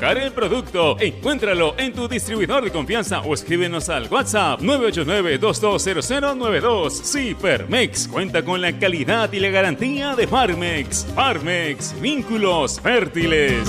el producto, encuéntralo en tu distribuidor de confianza o escríbenos al WhatsApp 989-220092. Cipermex cuenta con la calidad y la garantía de Farmex. Farmex, vínculos fértiles.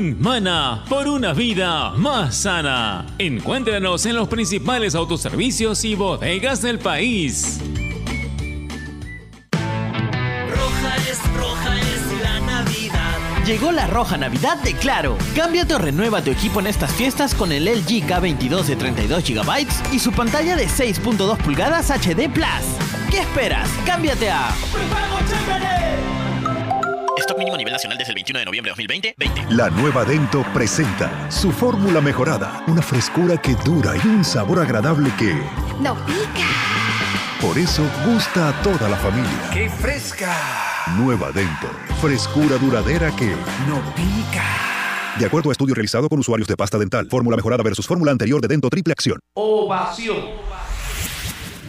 Mana por una vida más sana. Encuéntranos en los principales autoservicios y bodegas del país. Roja es, roja es la Navidad. Llegó la roja Navidad de Claro. Cámbiate o renueva tu equipo en estas fiestas con el LG K22 de 32 GB y su pantalla de 6.2 pulgadas HD Plus. ¿Qué esperas? Cámbiate a Stock mínimo a nivel nacional desde el 21 de noviembre de 2020. 20. La nueva Dento presenta su fórmula mejorada. Una frescura que dura y un sabor agradable que... ¡No pica! Por eso gusta a toda la familia. ¡Qué fresca! Nueva Dento. Frescura duradera que... ¡No pica! De acuerdo a estudio realizado con usuarios de pasta dental, fórmula mejorada versus fórmula anterior de Dento Triple Acción. Ovación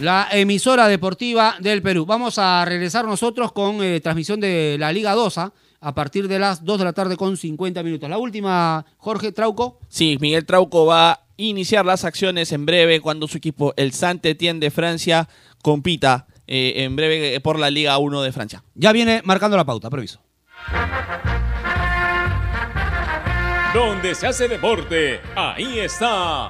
la emisora deportiva del Perú. Vamos a regresar nosotros con eh, transmisión de la Liga 2 ¿ah? a partir de las 2 de la tarde con 50 minutos. La última, Jorge Trauco. Sí, Miguel Trauco va a iniciar las acciones en breve cuando su equipo, el Saint-Étienne de Francia, compita eh, en breve por la Liga 1 de Francia. Ya viene marcando la pauta, previso. Donde se hace deporte, ahí está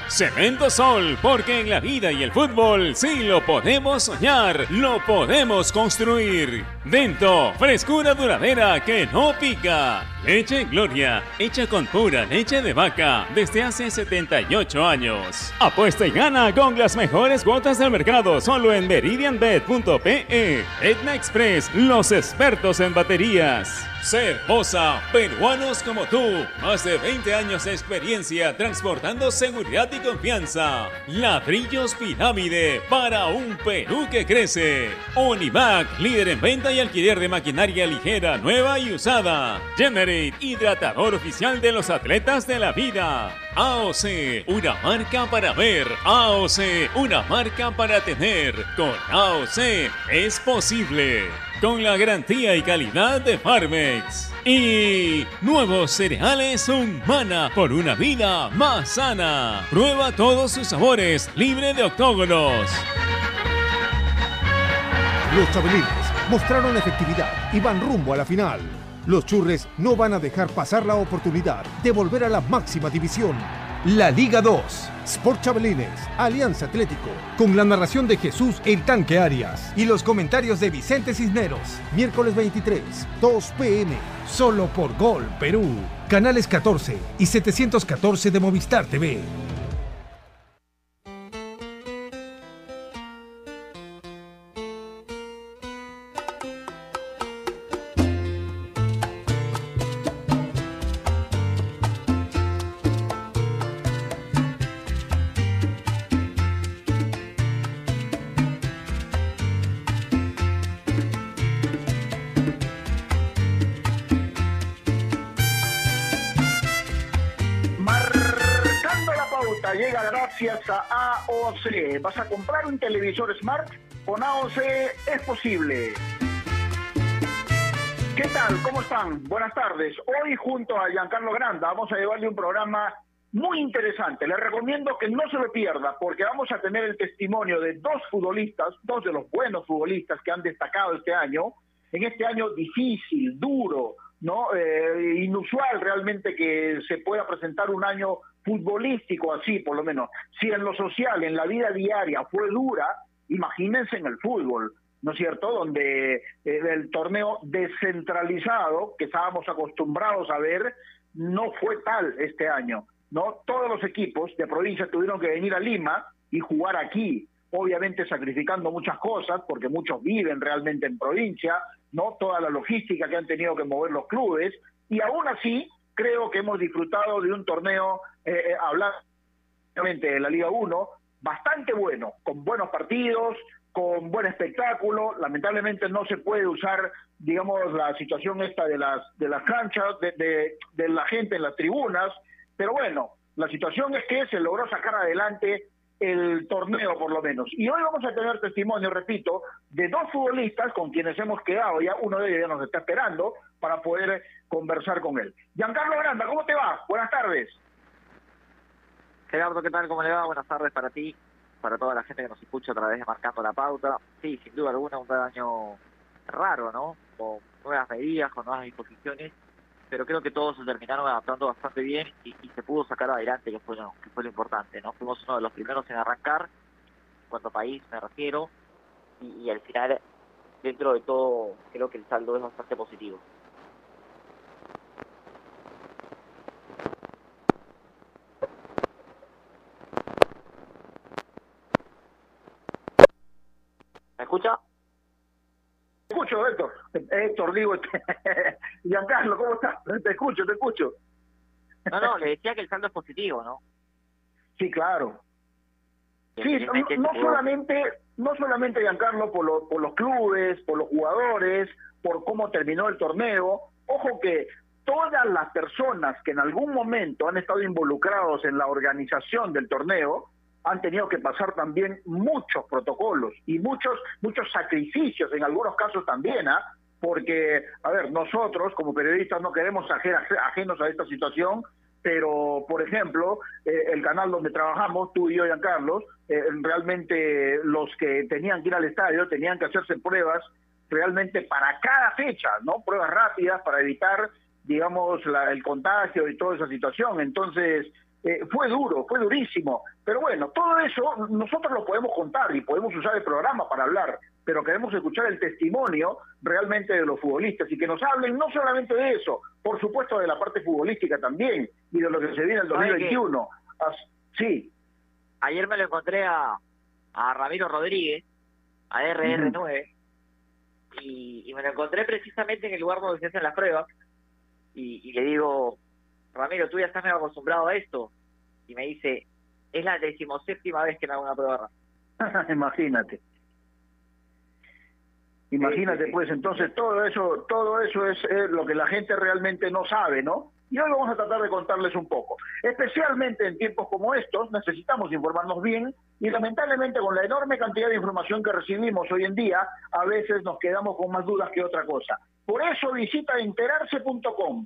Cemento Sol, porque en la vida y el fútbol sí lo podemos soñar, lo podemos construir. Dento, frescura duradera que no pica. Leche Gloria, hecha con pura leche de vaca desde hace 78 años. Apuesta y gana con las mejores cuotas del mercado solo en meridianbet.pe. Etna Express, los expertos en baterías. Cervosa, peruanos como tú. Más de 20 años de experiencia transportando seguridad y confianza. Ladrillos Pirámide para un Perú que crece. Onivac, líder en venta y alquiler de maquinaria ligera, nueva y usada. Generate, hidratador oficial de los atletas de la vida. AOC, una marca para ver. AOC, una marca para tener. Con AOC es posible con la garantía y calidad de Farmex. Y nuevos cereales Humana por una vida más sana. Prueba todos sus sabores, libre de octógonos. Los chabelines mostraron efectividad y van rumbo a la final. Los churres no van a dejar pasar la oportunidad de volver a la máxima división la Liga 2, Sport Chabelines, Alianza Atlético, con la narración de Jesús El Tanque Arias y los comentarios de Vicente Cisneros. Miércoles 23, 2 pm, solo por Gol Perú. Canales 14 y 714 de Movistar TV. Televisor Smart? Con es posible. ¿Qué tal? ¿Cómo están? Buenas tardes. Hoy junto a Giancarlo Granda vamos a llevarle un programa muy interesante. Les recomiendo que no se lo pierda porque vamos a tener el testimonio de dos futbolistas, dos de los buenos futbolistas que han destacado este año, en este año difícil, duro, no eh, inusual realmente que se pueda presentar un año futbolístico así, por lo menos, si en lo social, en la vida diaria fue dura, imagínense en el fútbol. ¿no es cierto?, donde eh, el torneo descentralizado que estábamos acostumbrados a ver no fue tal este año, ¿no? Todos los equipos de provincia tuvieron que venir a Lima y jugar aquí, obviamente sacrificando muchas cosas, porque muchos viven realmente en provincia, ¿no? Toda la logística que han tenido que mover los clubes, y aún así creo que hemos disfrutado de un torneo, eh, eh, hablando de la Liga 1, bastante bueno, con buenos partidos, con buen espectáculo. Lamentablemente no se puede usar, digamos, la situación esta de las de las canchas, de, de, la gente en las tribunas, pero bueno, la situación es que se logró sacar adelante el torneo por lo menos. Y hoy vamos a tener testimonio, repito, de dos futbolistas con quienes hemos quedado, ya uno de ellos ya nos está esperando para poder conversar con él. Giancarlo Granda, ¿cómo te va? Buenas tardes. Gerardo, ¿qué tal? ¿Cómo le va? Buenas tardes para ti para toda la gente que nos escucha a través de Marcando la Pauta. Sí, sin duda alguna, un año raro, ¿no? Con nuevas medidas, con nuevas disposiciones, pero creo que todos se terminaron adaptando bastante bien y, se pudo sacar adelante, que fue, lo, que fue lo importante, ¿no? Fuimos uno de los primeros en arrancar, en cuanto país me refiero, y al final, dentro de todo, creo que el saldo es bastante positivo. Escucha? Te escucho, Héctor. Héctor, digo, Giancarlo, ¿cómo estás? Te escucho, te escucho. No, no, le decía que el saldo es positivo, ¿no? Sí, claro. Sí, no, solamente, no solamente Giancarlo por, por los clubes, por los jugadores, por cómo terminó el torneo. Ojo que todas las personas que en algún momento han estado involucrados en la organización del torneo han tenido que pasar también muchos protocolos y muchos muchos sacrificios en algunos casos también, ¿ah? Porque, a ver, nosotros como periodistas no queremos ajenos a esta situación, pero, por ejemplo, eh, el canal donde trabajamos, tú y yo, Carlos, eh, realmente los que tenían que ir al estadio tenían que hacerse pruebas realmente para cada fecha, ¿no? Pruebas rápidas para evitar, digamos, la, el contagio y toda esa situación. Entonces, eh, fue duro, fue durísimo, pero bueno, todo eso nosotros lo podemos contar y podemos usar el programa para hablar, pero queremos escuchar el testimonio realmente de los futbolistas y que nos hablen no solamente de eso, por supuesto de la parte futbolística también y de lo que se viene el 2021. sí. Ayer me lo encontré a, a Ramiro Rodríguez, a RR9, y, me lo encontré precisamente en el lugar donde se hacen las pruebas, y, y le digo, Ramiro, tú ya estás medio acostumbrado a esto. Y me dice, es la decimoséptima vez que me hago una prueba. Imagínate. Imagínate, pues entonces todo eso, todo eso es, lo que la gente realmente no sabe, ¿no? Y hoy vamos a tratar de contarles un poco. Especialmente en tiempos como estos, necesitamos informarnos bien y lamentablemente con la enorme cantidad de información que recibimos hoy en día, a veces nos quedamos con más dudas que otra cosa. Por eso visita enterarse.com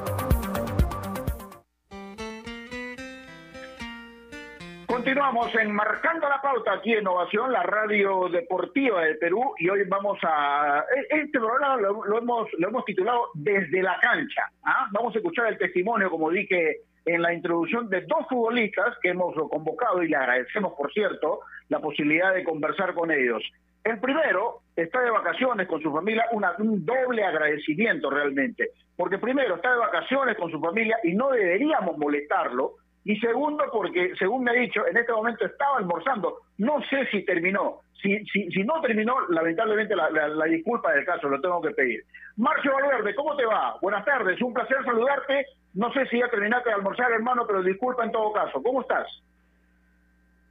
Continuamos enmarcando la pauta aquí en Innovación, la radio deportiva del Perú, y hoy vamos a. E, este programa lo, hemos, lo hemos titulado Desde la cancha. ¿ah? Vamos a escuchar el testimonio, como dije en la introducción, de dos futbolistas que hemos convocado y le agradecemos, por cierto, la posibilidad de conversar con ellos. El primero está de vacaciones con su familia, un doble agradecimiento realmente, porque primero está de vacaciones con su familia y no deberíamos molestarlo y segundo, porque según me ha dicho, en este momento estaba almorzando. No sé si terminó. Si, si, si no terminó, lamentablemente la, la, disculpa del caso, lo tengo que pedir. Marcio Valverde, ¿cómo te va? Buenas tardes, un placer saludarte. No sé si ya terminaste de almorzar, hermano, pero disculpa en todo caso. ¿Cómo estás?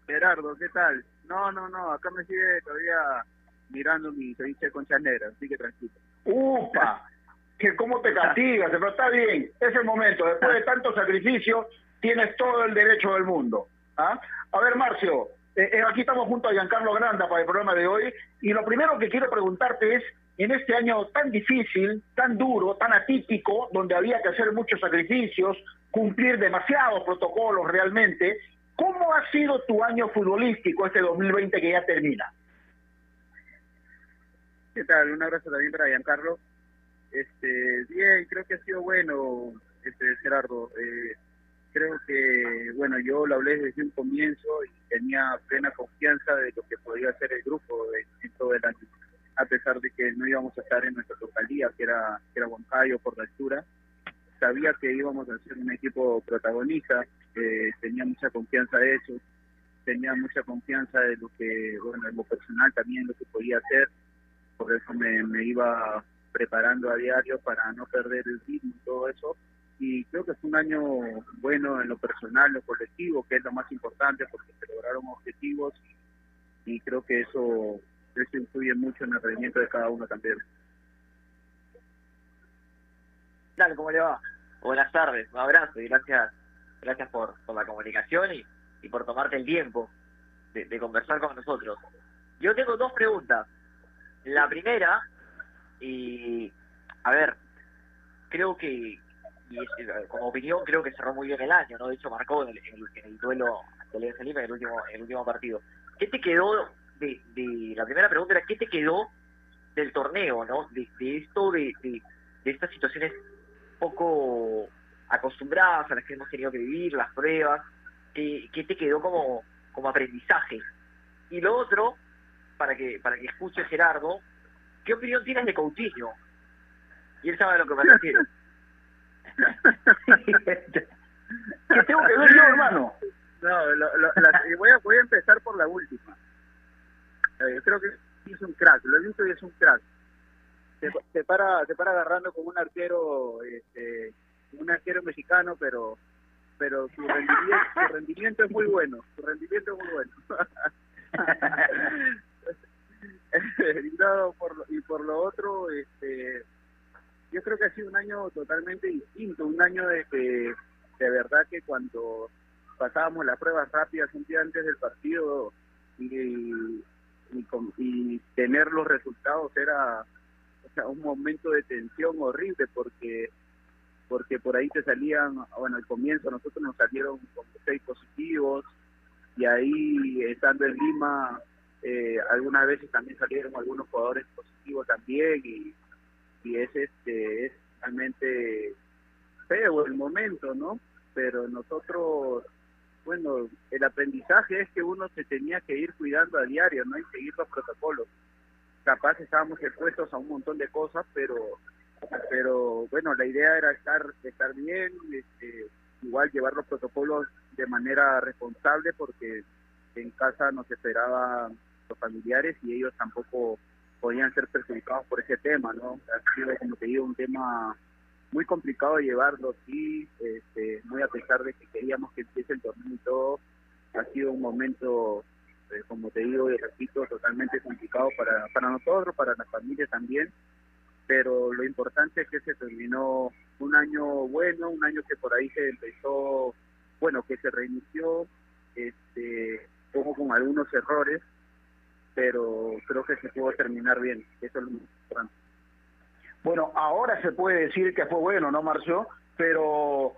Gerardo, ¿qué tal? No, no, no, acá me sigue todavía mirando mi ceviche de concha negra, así que tranquilo. ¡Upa! Que cómo te castigas, pero está bien, es el momento. Después de tanto sacrificio, tienes todo el derecho del mundo. ¿ah? A ver, Marcio, eh, eh, aquí estamos junto a Giancarlo Granda para el programa de hoy, y lo primero que quiero preguntarte es, en este año tan difícil, tan duro, tan atípico, donde había que hacer muchos sacrificios, cumplir demasiados protocolos realmente, ¿cómo ha sido tu año futbolístico este 2020 que ya termina? ¿Qué tal? Un abrazo también para Giancarlo. Este, bien, creo que ha sido bueno, este Gerardo. Eh, creo que, bueno, yo lo hablé desde un comienzo y tenía plena confianza de lo que podía hacer el grupo en, todo el año. A pesar de que no íbamos a estar en nuestra localidad, que era, que era Huancayo por la altura, sabía que íbamos a ser un equipo protagonista, tenía mucha confianza de eso, tenía mucha confianza de lo que, bueno, en lo personal también lo que podía hacer por eso me, me iba preparando a diario para no perder el ritmo y todo eso. Y creo que fue un año bueno en lo personal, en lo colectivo, que es lo más importante porque se lograron objetivos y, creo que eso, eso influye mucho en el rendimiento de cada uno también. Dale, ¿cómo le va? Buenas tardes, un abrazo y gracias, gracias por, por la comunicación y, y por tomarte el tiempo de, de conversar con nosotros. Yo tengo dos preguntas. La primera, y a ver, creo que, y como opinión, creo que cerró muy bien el año, ¿no? De hecho, marcó en el, en el, duelo de Alianza Lima en el último, en el último partido. ¿Qué te quedó de, de, la primera pregunta era, ¿qué te quedó del torneo, ¿no? De, esto, de, de, de estas situaciones poco acostumbradas a las que hemos tenido que vivir, las pruebas, ¿qué, qué te quedó como, como aprendizaje? Y lo otro, para que para que escuche Gerardo, ¿qué opinión tienes de Coutinho? Y él sabe a lo que me refiero. ¿Qué tengo que ver yo, hermano? No, lo, lo, la, voy, a, voy a empezar por la última. Eh, yo creo que es un crack, lo he visto y es un crack. Se, para se para agarrando con un arquero este, un arquero mexicano, pero pero su rendimiento, es muy bueno, su rendimiento es muy bueno. y por lo otro, este, yo creo que ha sido un año totalmente distinto, un año de que de verdad que cuando pasábamos las pruebas rápidas un día antes del partido y, y, tener los resultados era un momento de tensión horrible porque porque por ahí te salían, bueno, al comienzo nosotros nos salieron con seis positivos y ahí estando en Lima eh, algunas veces también salieron algunos jugadores positivos también y, y es este es realmente feo el momento no pero nosotros bueno el aprendizaje es que uno se tenía que ir cuidando a diario no y seguir los protocolos. Capaz estábamos expuestos a un montón de cosas pero pero bueno la idea era estar estar bien este, igual llevar los protocolos de manera responsable porque en casa nos esperaban familiares y ellos tampoco podían ser perjudicados por ese tema, ¿no? Ha sido, como te digo, un tema muy complicado de llevarlo, sí, este, muy a pesar de que queríamos que empiece el torneo y todo, ha sido un momento, eh, como te digo y repito, totalmente complicado para, para nosotros, para las familias también, pero lo importante es que se terminó un año bueno, un año que por ahí se empezó, bueno, que se reinició, este, como con algunos errores, pero creo que se pudo terminar bien, eso es lo importante. Bueno, ahora se puede decir que fue bueno, ¿no, Marcio? Pero,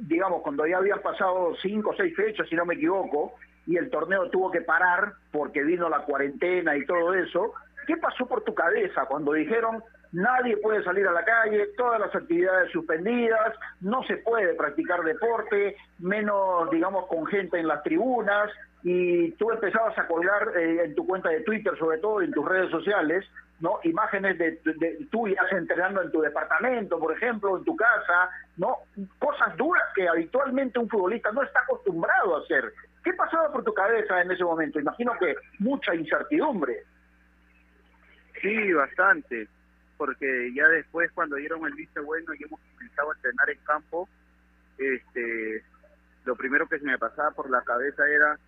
digamos, cuando ya habían pasado cinco o seis fechas, si no me equivoco, y el torneo tuvo que parar porque vino la cuarentena y todo eso, ¿qué pasó por tu cabeza cuando dijeron nadie puede salir a la calle, todas las actividades suspendidas, no se puede practicar deporte, menos, digamos, con gente en las tribunas, y tú empezabas a colgar eh, en tu cuenta de Twitter, sobre todo en tus redes sociales, no imágenes de, de, tuyas entrenando en tu departamento, por ejemplo, en tu casa, no cosas duras que habitualmente un futbolista no está acostumbrado a hacer. ¿Qué pasaba por tu cabeza en ese momento? Imagino que mucha incertidumbre. Sí, bastante, porque ya después cuando dieron el visto bueno y hemos comenzado a entrenar en campo, este, lo primero que se me pasaba por la cabeza era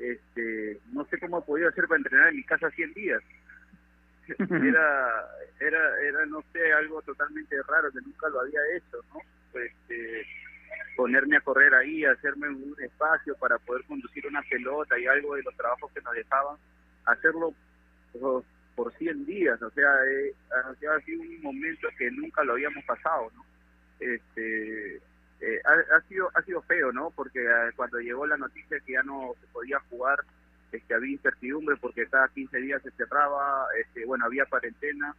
este, no sé cómo he podido hacer para entrenar en mi casa 100 días. era, era, era, no sé, algo totalmente raro que nunca lo había hecho, ¿no? Pues, eh, ponerme a correr ahí, hacerme un espacio para poder conducir una pelota y algo de los trabajos que nos dejaban, hacerlo por, por 100 días, o sea, eh, ha sido un momento que nunca lo habíamos pasado, ¿no? Este, eh, ha, ha, sido ha sido feo, ¿no? Porque eh, cuando llegó la noticia que ya no se podía jugar, este, había incertidumbre porque cada 15 días se cerraba, este, bueno, había cuarentena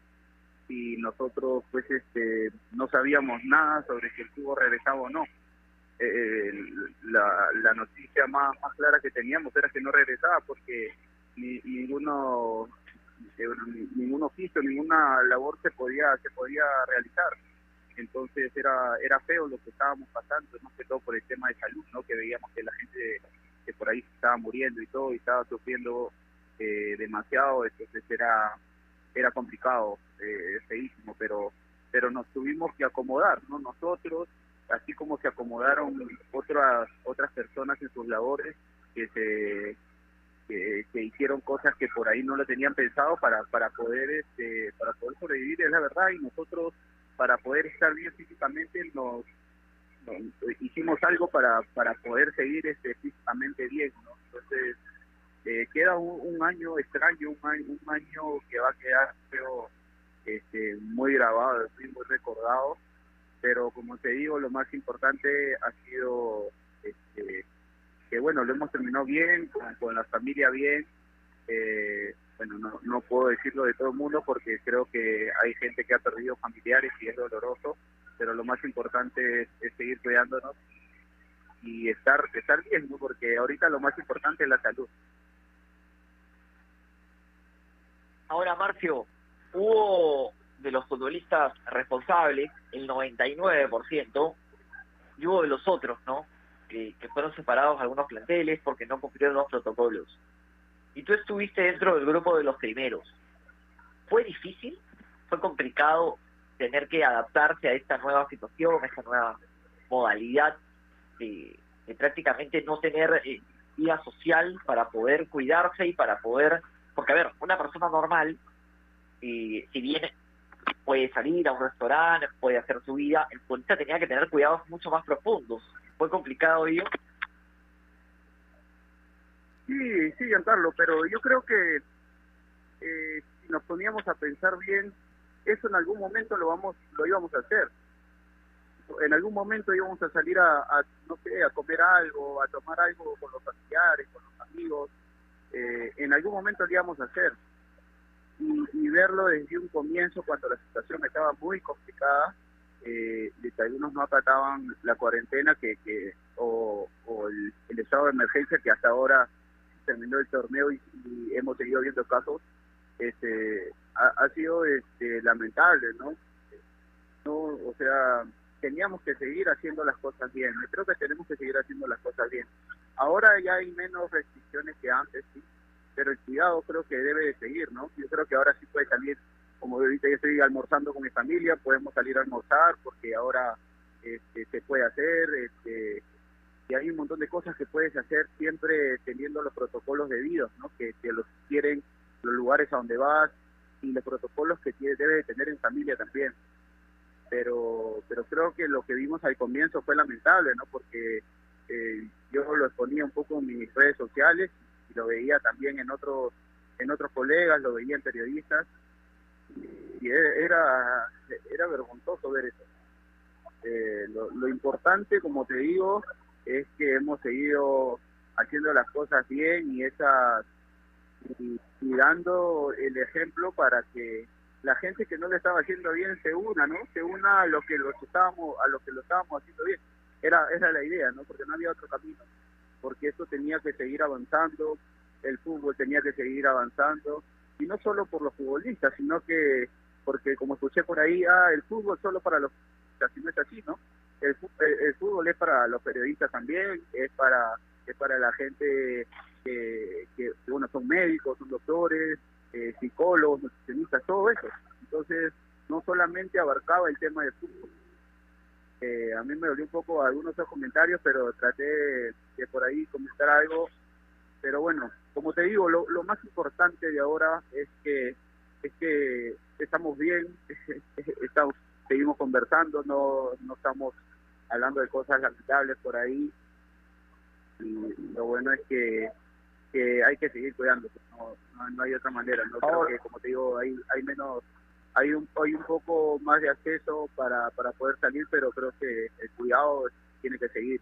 y nosotros pues este no sabíamos nada sobre si el fútbol regresaba o no. Eh, la, la noticia más, clara que teníamos era que no regresaba porque ni, ninguno eh, ningún oficio, ninguna labor se podía se podía realizar. Entonces era era feo lo que estábamos pasando, no que todo por el tema de salud, no que veíamos que la gente que por ahí estaba muriendo y todo y estaba sufriendo eh, demasiado, entonces era era complicado, eh, feísimo, pero pero nos tuvimos que acomodar, ¿no? Nosotros, así como se acomodaron otras otras personas en sus labores que se que, hicieron cosas que por ahí no lo tenían pensado para para poder este para poder sobrevivir es la verdad y nosotros para poder estar bien físicamente nos, hicimos algo para para poder seguir este físicamente bien ¿no? entonces eh, queda un, año extraño un año, un año que va a quedar creo este muy grabado muy recordado pero como te digo, lo más importante ha sido este, que, bueno, lo hemos terminado bien, con, la familia bien. Eh, bueno, no, no puedo decirlo de todo el mundo porque creo que hay gente que ha perdido familiares y es doloroso, pero lo más importante es, seguir cuidándonos y estar, estar bien, ¿no? porque ahorita lo más importante es la salud. Ahora, Marcio, hubo de los futbolistas responsables, el 99%, y hubo de los otros, ¿no? Que, fueron separados algunos planteles porque no cumplieron los protocolos. Y tú estuviste dentro del grupo de los primeros. ¿Fue difícil? ¿Fue complicado tener que adaptarse a esta nueva situación, a esta nueva modalidad de, prácticamente no tener eh, vida social para poder cuidarse y para poder... Porque, a ver, una persona normal, eh, si bien puede salir a un restaurante, puede hacer su vida. El futbolista tenía que tener cuidados mucho más profundos. ¿Fue complicado ello? Sí, sí, Giancarlo, pero yo creo que eh, si nos poníamos a pensar bien, eso en algún momento lo vamos, lo íbamos a hacer. En algún momento íbamos a salir a, no sé, a comer algo, a tomar algo con los familiares, con los amigos. Eh, en algún momento lo íbamos a hacer y, verlo desde un comienzo cuando la situación estaba muy complicada, eh, de que algunos no acataban la cuarentena que, que o, el, estado de emergencia que hasta ahora terminó el torneo y, hemos seguido viendo casos, este, ha, sido este, lamentable, ¿no? ¿no? O sea, teníamos que seguir haciendo las cosas bien. Creo que tenemos que seguir haciendo las cosas bien. Ahora ya hay menos restricciones que antes, sí pero el cuidado creo que debe de seguir, ¿no? Yo creo que ahora sí puede salir, como ahorita yo estoy almorzando con mi familia, podemos salir a almorzar porque ahora este, se puede hacer, este, y hay un montón de cosas que puedes hacer siempre teniendo los protocolos debidos, ¿no? Que, los quieren los lugares a donde vas y los protocolos que tiene, debe de tener en familia también. Pero, pero creo que lo que vimos al comienzo fue lamentable, ¿no? Porque eh, yo lo exponía un poco en mis redes sociales lo veía también en otros en otros colegas, lo veía en periodistas y era era vergonzoso ver eso. Eh, lo, importante, como te digo, es que hemos seguido haciendo las cosas bien y esas y, dando el ejemplo para que la gente que no le estaba haciendo bien se una, ¿no? Se una a lo que lo estábamos a lo que lo estábamos haciendo bien. Era era la idea, ¿no? Porque no había otro camino porque eso tenía que seguir avanzando, el fútbol tenía que seguir avanzando, y no solo por los futbolistas, sino que, porque como escuché por ahí, ah, el fútbol solo para los futbolistas, no es así, ¿no? El, el, fútbol es para los periodistas también, es para es para la gente que, que bueno, son médicos, son doctores, eh, psicólogos, nutricionistas, todo eso. Entonces, no solamente abarcaba el tema del fútbol, eh, a mí me dolió un poco algunos de comentarios, pero traté de, por ahí comentar algo. Pero bueno, como te digo, lo, más importante de ahora es que es que estamos bien, estamos, seguimos conversando, no, no estamos hablando de cosas lamentables por ahí. Y lo bueno es que, que hay que seguir cuidándose, no, no, no hay otra manera. No creo que, como te digo, hay, hay menos hay un hay un poco más de acceso para, para poder salir, pero creo que el cuidado tiene que seguir.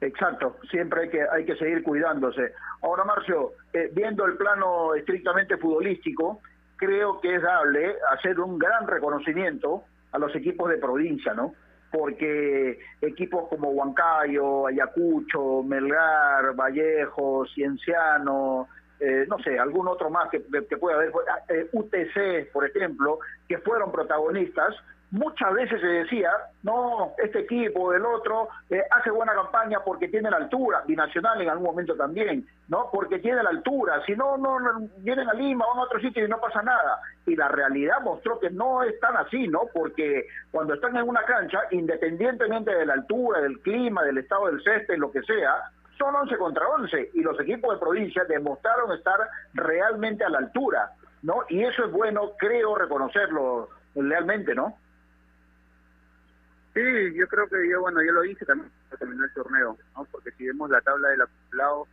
Exacto, siempre hay que hay que seguir cuidándose. Ahora, Marcio, eh, viendo el plano estrictamente futbolístico, creo que es dable hacer un gran reconocimiento a los equipos de provincia, ¿no? Porque equipos como Huancayo, Ayacucho, Melgar, Vallejo, Cienciano, eh, no sé, algún otro más que, que pueda haber, eh, UTC, por ejemplo, que fueron protagonistas, muchas veces se decía, no, este equipo, el otro, eh, hace buena campaña porque tiene la altura, binacional en algún momento también, ¿no? Porque tiene la altura, si no, no, vienen a Lima, van a otro sitio y no pasa nada. Y la realidad mostró que no es tan así, ¿no? Porque cuando están en una cancha, independientemente de la altura, del clima, del estado del césped, lo que sea, son 11 contra 11 y los equipos de provincia demostraron estar realmente a la altura, ¿no? Y eso es bueno, creo, reconocerlo realmente, ¿no? Sí, yo creo que yo, bueno, yo lo hice también para terminar el torneo, ¿no? Porque si vemos la tabla del acumulado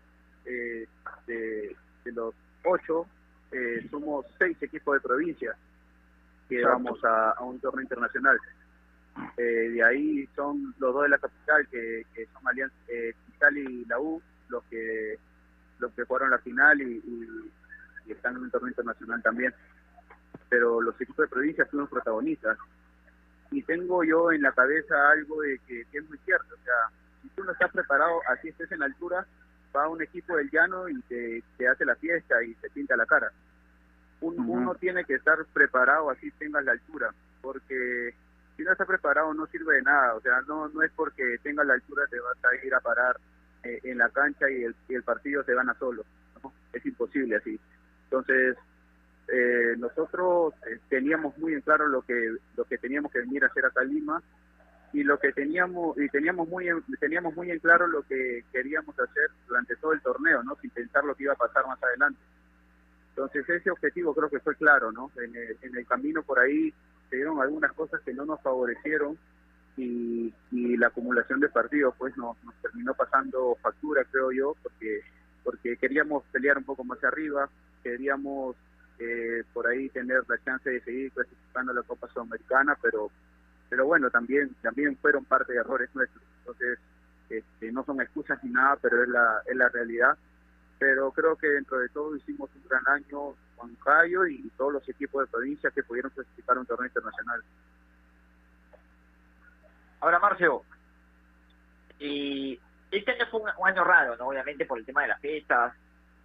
eh, de, de, los ocho, eh, somos seis equipos de provincia que vamos a, a, un torneo internacional. Eh, de ahí son los dos de la capital, que, que son Alianza eh, Cristal y la U, los que los que jugaron la final y, y, y están en un torneo internacional también. Pero los equipos de provincia fuimos protagonistas y tengo yo en la cabeza algo de que, que, es muy cierto, o sea, si tú no estás preparado, así estés en altura, va un equipo del llano y te, te hace la fiesta y te pinta la cara. Un, uh -huh. Uno tiene que estar preparado así tengas la altura, porque si no estás preparado no sirve de nada, o sea, no no es porque tengas la altura te vas a ir a parar eh, en la cancha y el, y el partido se gana solo, ¿no? es imposible así. Entonces, eh, nosotros eh, teníamos muy en claro lo que lo que teníamos que venir a hacer a Lima y lo que teníamos y teníamos muy en, teníamos muy en claro lo que queríamos hacer durante todo el torneo no sin pensar lo que iba a pasar más adelante. Entonces ese objetivo creo que fue claro no en el, en el camino por ahí se dieron algunas cosas que no nos favorecieron y, y la acumulación de partidos pues nos, nos terminó pasando factura creo yo porque porque queríamos pelear un poco más arriba queríamos eh, por ahí tener la chance de seguir clasificando la Copa Sudamericana, pero pero bueno, también también fueron parte de errores nuestros. Entonces, este, no son excusas ni nada, pero es la, es la realidad. Pero creo que dentro de todo hicimos un gran año con Cayo y todos los equipos de provincia que pudieron clasificar un torneo internacional. Ahora, Marcio, y este año fue un, un año raro, ¿no? Obviamente por el tema de las fiestas,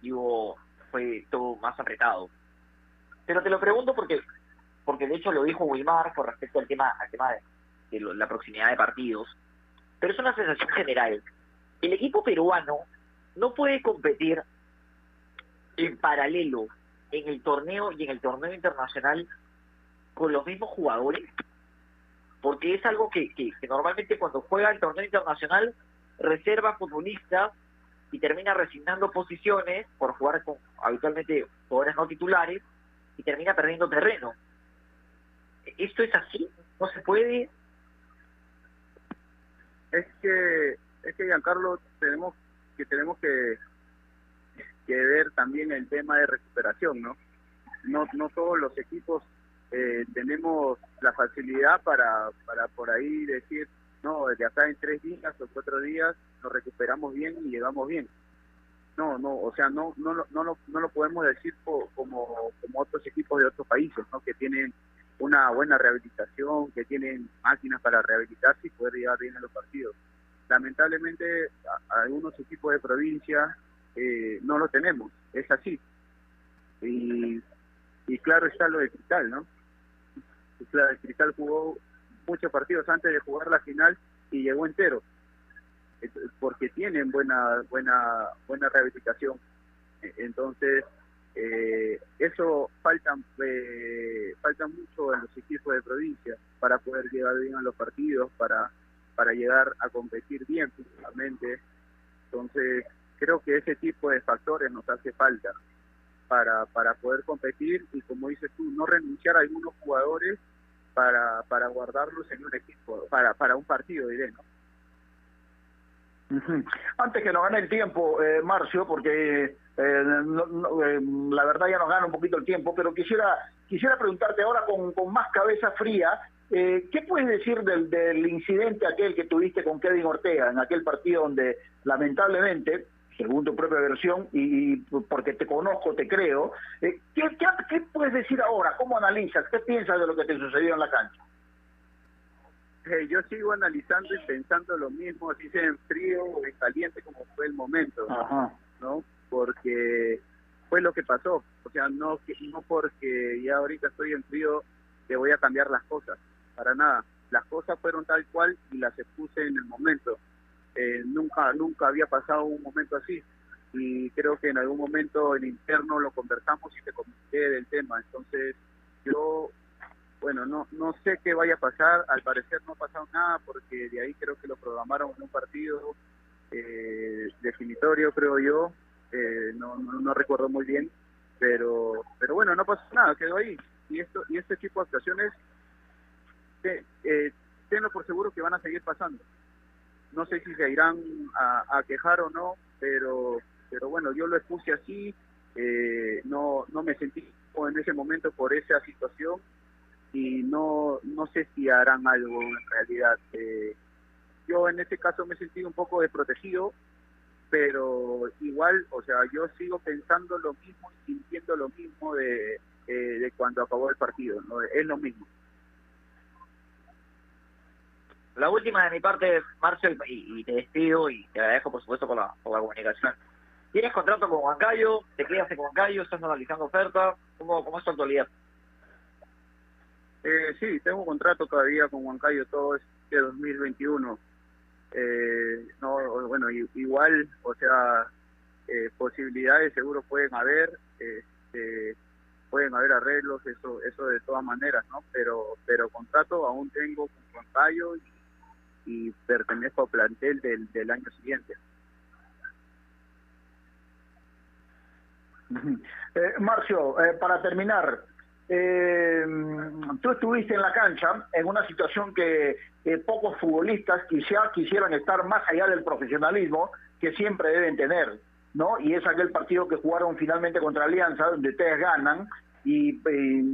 y hubo, fue todo más apretado pero te lo pregunto porque porque de hecho lo dijo Wilmar con respecto al tema al tema de, lo, la proximidad de partidos pero es una sensación general. El equipo peruano no puede competir en paralelo en el torneo y en el torneo internacional con los mismos jugadores porque es algo que, que, que normalmente cuando juega el torneo internacional reserva futbolistas y termina resignando posiciones por jugar con habitualmente jugadores no titulares y termina perdiendo terreno. ¿Esto es así? ¿No se puede? Es que, es que Giancarlo, tenemos que tenemos que, que ver también el tema de recuperación, ¿no? No, no todos los equipos eh, tenemos la facilidad para, para por ahí decir, no, de acá en tres días o cuatro días nos recuperamos bien y llegamos bien no, no, o sea, no, no, no, no, no lo podemos decir como, como otros equipos de otros países, ¿no? Que tienen una buena rehabilitación, que tienen máquinas para rehabilitarse y poder llegar bien a los partidos. Lamentablemente, a, algunos equipos de provincia eh, no lo tenemos, es así. Y, y claro está lo de Cristal, ¿no? Cristal jugó muchos partidos antes de jugar la final y llegó entero porque tienen buena buena buena rehabilitación entonces eh, eso falta eh, falta mucho en los equipos de provincia para poder llegar bien a los partidos para para llegar a competir bien físicamente entonces creo que ese tipo de factores nos hace falta para, para poder competir y como dices tú, no renunciar a algunos jugadores para, para guardarlos en un equipo, para, para un partido, diré, ¿no? Antes que nos gane el tiempo, eh, Marcio, porque eh, no- eh, la verdad ya nos gana un poquito el tiempo, pero quisiera quisiera preguntarte ahora con, con más cabeza fría, eh, ¿qué puedes decir del, del incidente aquel que tuviste con Kevin Ortega en aquel partido donde lamentablemente, según tu propia versión y, y porque te conozco, te creo, eh, ¿qué, qué, qué puedes decir ahora? ¿Cómo analizas? ¿Qué piensas de lo que te sucedió en la cancha? Eh, yo sigo analizando y pensando lo mismo, así sea en frío o en caliente como fue el momento, Ajá. ¿no? Porque fue lo que pasó, o sea, no que- no porque ya ahorita estoy en frío que voy a cambiar las cosas, para nada. Las cosas fueron tal cual y las expuse en el momento. Eh, nunca nunca había pasado un momento así y creo que en algún momento en interno lo conversamos y te comenté del tema. Entonces yo bueno, no no sé qué vaya a pasar. Al parecer no ha pasado nada porque de ahí creo que lo programaron en un partido eh, definitorio, creo yo. Eh, no, no, no recuerdo muy bien, pero pero bueno, no pasó nada, quedó ahí. Y esto y este tipo de actuaciones, te- eh, tenlo por seguro que van a seguir pasando. No sé si se irán a, a quejar o no, pero pero bueno, yo lo expuse así. eh, no no me sentí en ese momento por esa situación y no no sé si harán algo en realidad. Eh, yo en este caso me he sentido un poco desprotegido, pero igual, o sea, yo sigo pensando lo mismo y sintiendo lo mismo de, eh, de cuando acabó el partido, ¿no? Es lo mismo. La última de mi parte, Marcio, y, y te despido y te agradezco, por supuesto, por la, comunicación. ¿Tienes contrato con Huancayo? ¿Te quedas en Huancayo? ¿Estás analizando ofertas? ¿Cómo, cómo es tu actualidad? Eh, sí, tengo contrato todavía con Huancayo, todo es de 2021. Eh, no, bueno, igual, o sea, eh, posibilidades seguro pueden haber, este, pueden haber arreglos, eso, eso de todas maneras, ¿no? Pero, pero contrato aún tengo con Huancayo y, y pertenezco al plantel del, del año siguiente. Eh, Marcio, eh, para terminar, eh, tú estuviste en la cancha en una situación que pocos futbolistas quizá quisieran estar más allá del profesionalismo que siempre deben tener, ¿no? Y es aquel partido que jugaron finalmente contra Alianza, donde ustedes ganan y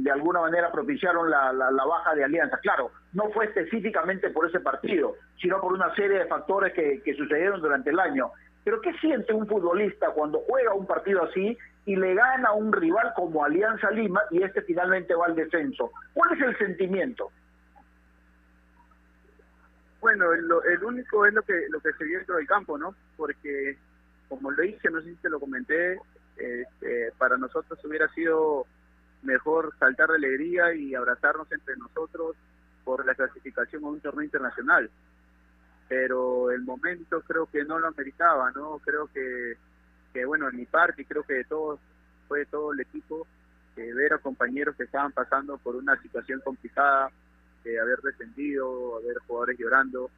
de alguna manera propiciaron la, la, la baja de Alianza. Claro, no fue específicamente por ese partido, sino por una serie de factores que, que sucedieron durante el año. Pero ¿qué siente un futbolista cuando juega un partido así y le gana a un rival como Alianza Lima y este finalmente va al descenso? ¿Cuál es el sentimiento? Bueno, el, el único es lo que lo que se vio dentro del campo, ¿no? Porque, como lo dije, no sé si te lo comenté, este, para nosotros hubiera sido mejor saltar de alegría y abrazarnos entre nosotros por la clasificación a un torneo internacional. Pero el momento creo que no lo ameritaba, ¿no? Creo que, que bueno, en mi parte, creo que de todos, fue de todo el equipo, eh, ver a compañeros que estaban pasando por una situación complicada, de haber descendido, ver jugadores llorando,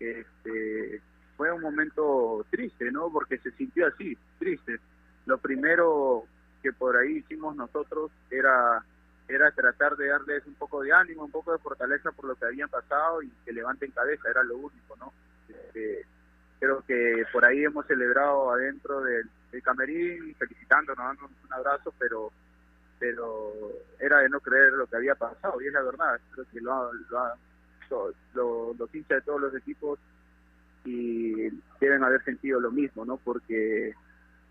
este, fue un momento triste, ¿no? Porque se sintió así, triste. Lo primero que por ahí hicimos nosotros era era tratar de darles un poco de ánimo, un poco de fortaleza por lo que habían pasado y que levanten cabeza, era lo único, ¿no? Este, creo que por ahí hemos celebrado adentro del, del camerín, felicitándonos, dándonos un abrazo, pero pero era de no creer lo que había pasado y es la verdad creo que lo, lo- lo- los hinchas de todos los equipos y deben haber sentido lo mismo no porque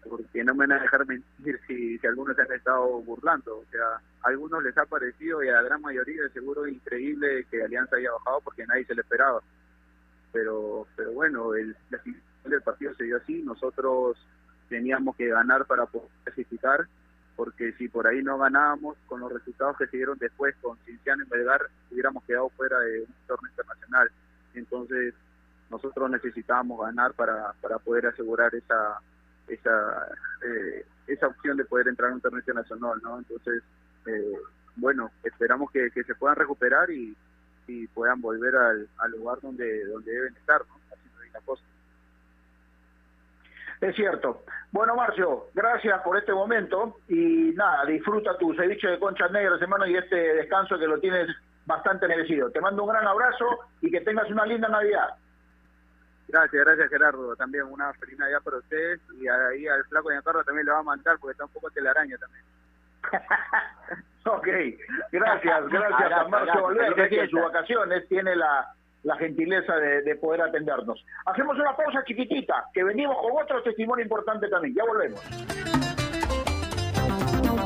porque no me van a dejar mentir si, si algunos se han estado burlando o sea a algunos les ha parecido y a la gran mayoría de seguro increíble que Alianza haya bajado porque nadie se lo esperaba pero pero bueno el la situación del partido se dio así nosotros teníamos que ganar para poder clasificar porque si por ahí no ganábamos con los resultados que se dieron después con Cinciano y Melgar, hubiéramos quedado fuera de un torneo internacional. Entonces, nosotros necesitábamos ganar para, para poder asegurar esa esa eh, esa opción de poder entrar a un torneo internacional, ¿no? Entonces, eh, bueno, esperamos que, que se puedan recuperar y, y puedan volver al, al lugar donde donde deben estar, ¿no? Haciendo bien la cosa. Es cierto. Bueno, Marcio, gracias por este momento y nada, disfruta tu ceviche de conchas negras, hermano, y este descanso que lo tienes bastante merecido. Te mando un gran abrazo y que tengas una linda Navidad. Gracias, gracias Gerardo. También una feliz Navidad para ustedes y ahí al flaco de Carlos también le va a mandar porque está un poco telaraña también. ok, gracias, gracias a Marcio Valverde que en sus vacaciones tiene la, la gentileza de, de poder atendernos. Hacemos una pausa chiquitita, que venimos con otro testimonio importante también. Ya volvemos.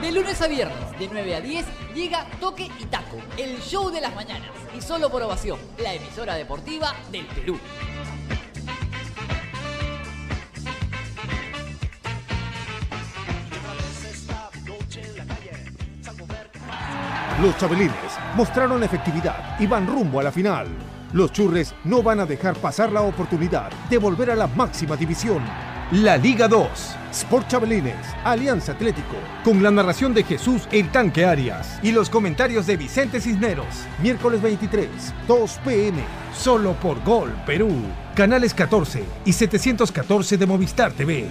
De lunes a viernes, de 9 a 10, llega Toque y Taco, el show de las mañanas. Y solo por ovación, la emisora deportiva del Perú. Los Chabelines mostraron efectividad y van rumbo a la final. Los Churres no van a dejar pasar la oportunidad de volver a la máxima división. La Liga 2, Sport Chabelines, Alianza Atlético, con la narración de Jesús El Tanque Arias y los comentarios de Vicente Cisneros. Miércoles 23, 2 pm, solo por Gol Perú. Canales 14 y 714 de Movistar TV.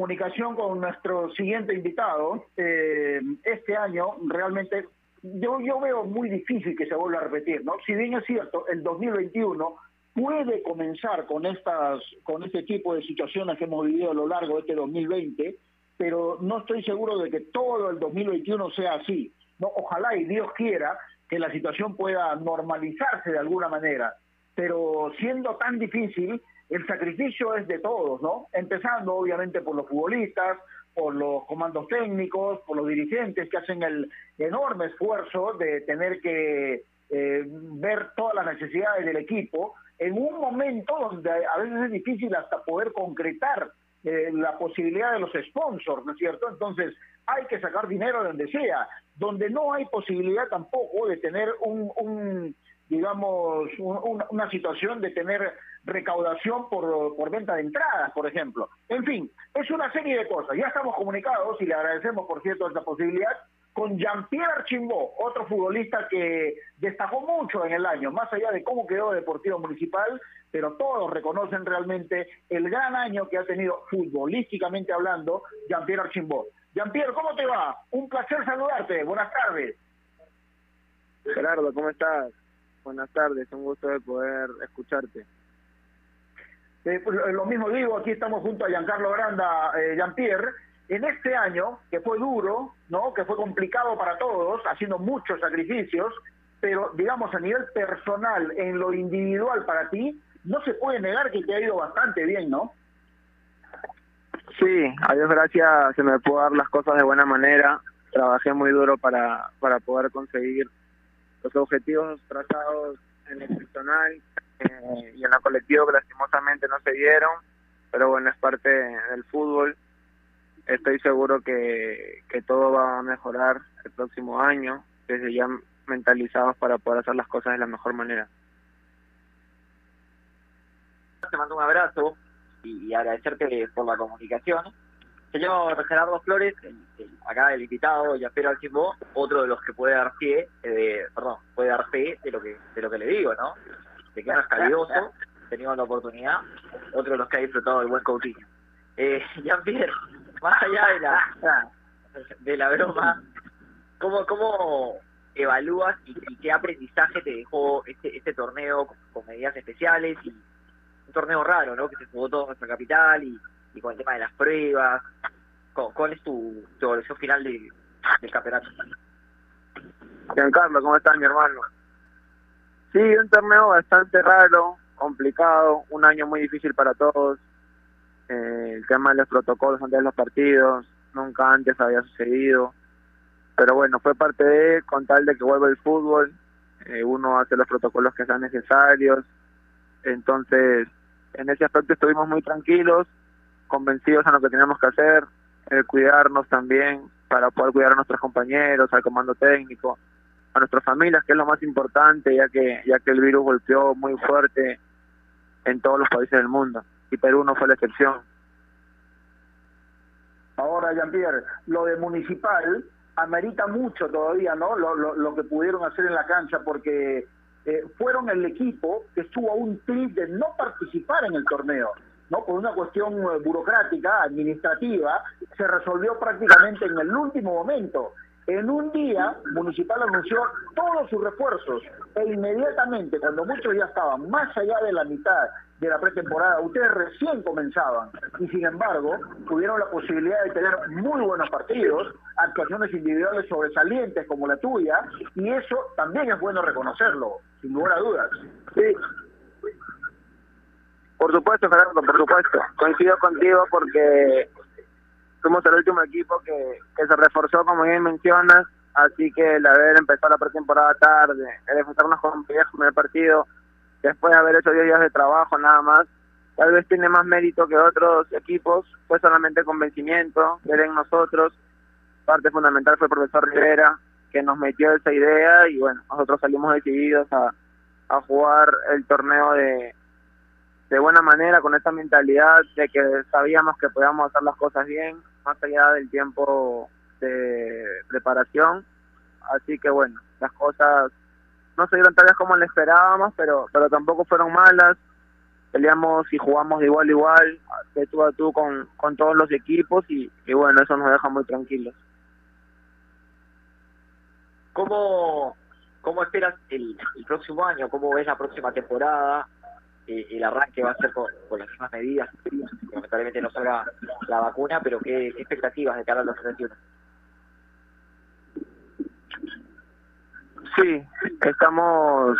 Comunicación con nuestro siguiente invitado, eh, este año realmente yo, yo veo muy difícil que se vuelva a repetir, ¿no? Si bien es cierto, el 2021 puede comenzar con estas con este tipo de situaciones que hemos vivido a lo largo de este 2020, pero no estoy seguro de que todo el 2021 sea así. No, ojalá y Dios quiera que la situación pueda normalizarse de alguna manera, pero siendo tan difícil, el sacrificio es de todos, ¿no? Empezando obviamente por los futbolistas, por los comandos técnicos, por los dirigentes que hacen el enorme esfuerzo de tener que eh, ver todas las necesidades del equipo en un momento donde a veces es difícil hasta poder concretar eh, la posibilidad de los sponsors, ¿no es cierto? Entonces hay que sacar dinero de donde sea, donde no hay posibilidad tampoco de tener un, un digamos, un- un- una situación de tener recaudación por, por venta de entradas, por ejemplo. En fin, es una serie de cosas. Ya estamos comunicados y le agradecemos, por cierto, esta posibilidad con Jean-Pierre Archimbó, otro futbolista que destacó mucho en el año, más allá de cómo quedó Deportivo Municipal, pero todos reconocen realmente el gran año que ha tenido futbolísticamente hablando Jean-Pierre Archimbó. Jean-Pierre, ¿cómo te va? Un placer saludarte. Buenas tardes. Gerardo, ¿cómo estás? Buenas tardes, un gusto de poder escucharte. Eh, pues, lo mismo digo, aquí estamos junto a Giancarlo Granda, eh, Jean-Pierre, en este año, que fue duro, ¿no? que fue complicado para todos, haciendo muchos sacrificios, pero digamos a nivel personal, en lo individual para ti, no se puede negar que te ha ido bastante bien, ¿no? Sí, a Dios gracias se me pudo dar las cosas de buena manera. Trabajé muy duro para, para poder conseguir los objetivos trazados en el personal eh, y en lo colectivo que lastimosamente no se dieron, pero bueno, es parte del fútbol. Estoy seguro que, que todo va a mejorar el próximo año, desde ya mentalizados para poder hacer las cosas de la mejor manera. te mando un abrazo y agradecerte por la comunicación. Señor Gerardo Flores, acá el invitado, Yaspero Alchimbo, otro de los que puede dar pie, eh, perdón, puede dar fe de lo que de lo que le digo, ¿no? De que es calidoso, tenido la oportunidad, otro de los que ha disfrutado del buen Coutinho. Eh, Jean-Pierre, más allá de la de la broma, ¿cómo, cómo evalúas y, y qué aprendizaje te dejó este, este torneo con, con medidas especiales y un torneo raro, ¿no? Que se jugó todo en nuestra capital y, y con el tema de las pruebas. ¿Cu- ¿Cuál es tu, tu final de, del campeonato? Giancarlo, ¿cómo estás, mi hermano? Sí, un torneo bastante raro, complicado, un año muy difícil para todos. Eh, el tema de los protocolos antes de los partidos, nunca antes había sucedido. Pero bueno, fue parte de, con tal de que vuelva el fútbol, eh, uno hace los protocolos que sean necesarios. Entonces, en ese aspecto estuvimos muy tranquilos, convencidos en lo que teníamos que hacer, eh, cuidarnos también para poder cuidar a nuestros compañeros, al comando técnico, a nuestras familias, que es lo más importante, ya que ya que el virus golpeó muy fuerte en todos los países del mundo y Perú no fue la excepción. Ahora, Jean-Pierre, lo de Municipal amerita mucho todavía, ¿no? Lo, que pudieron hacer en la cancha, porque eh, fueron el equipo que estuvo un clic de no participar en el torneo, ¿no? Por una cuestión eh, burocrática, administrativa, se resolvió prácticamente en el último momento. En un día, Municipal anunció todos sus refuerzos e inmediatamente, cuando muchos ya estaban más allá de la mitad de la pretemporada, ustedes recién comenzaban y sin embargo tuvieron la posibilidad de tener muy buenos partidos, actuaciones individuales sobresalientes como la tuya y eso también es bueno reconocerlo, sin lugar a dudas. Sí. Por supuesto, Gerardo, por supuesto. Coincido contigo porque fuimos el último equipo que, se reforzó, como bien mencionas, así que el haber empezado la pretemporada tarde, el enfrentarnos con Viejo en el partido, después de haber hecho 10 días de trabajo nada más, tal vez tiene más mérito que otros equipos, fue solamente convencimiento, ver en nosotros, parte fundamental fue el profesor Rivera, que nos metió esa idea y bueno, nosotros salimos decididos a jugar el torneo de, de buena manera, con esta mentalidad de que sabíamos que podíamos hacer las cosas bien, más allá del tiempo de preparación. Así que bueno, las cosas no se dieron tal vez como le esperábamos, pero, pero tampoco fueron malas. Peleamos y jugamos de igual a igual, de tú a tú con, con todos los equipos y, bueno, eso nos deja muy tranquilos. ¿Cómo, cómo esperas el, el próximo año? ¿Cómo ves la próxima temporada? Eh, el arranque va a ser con, con las mismas medidas. Lamentablemente no salga la vacuna, pero ¿qué, qué expectativas de cara al 2021? Sí, estamos,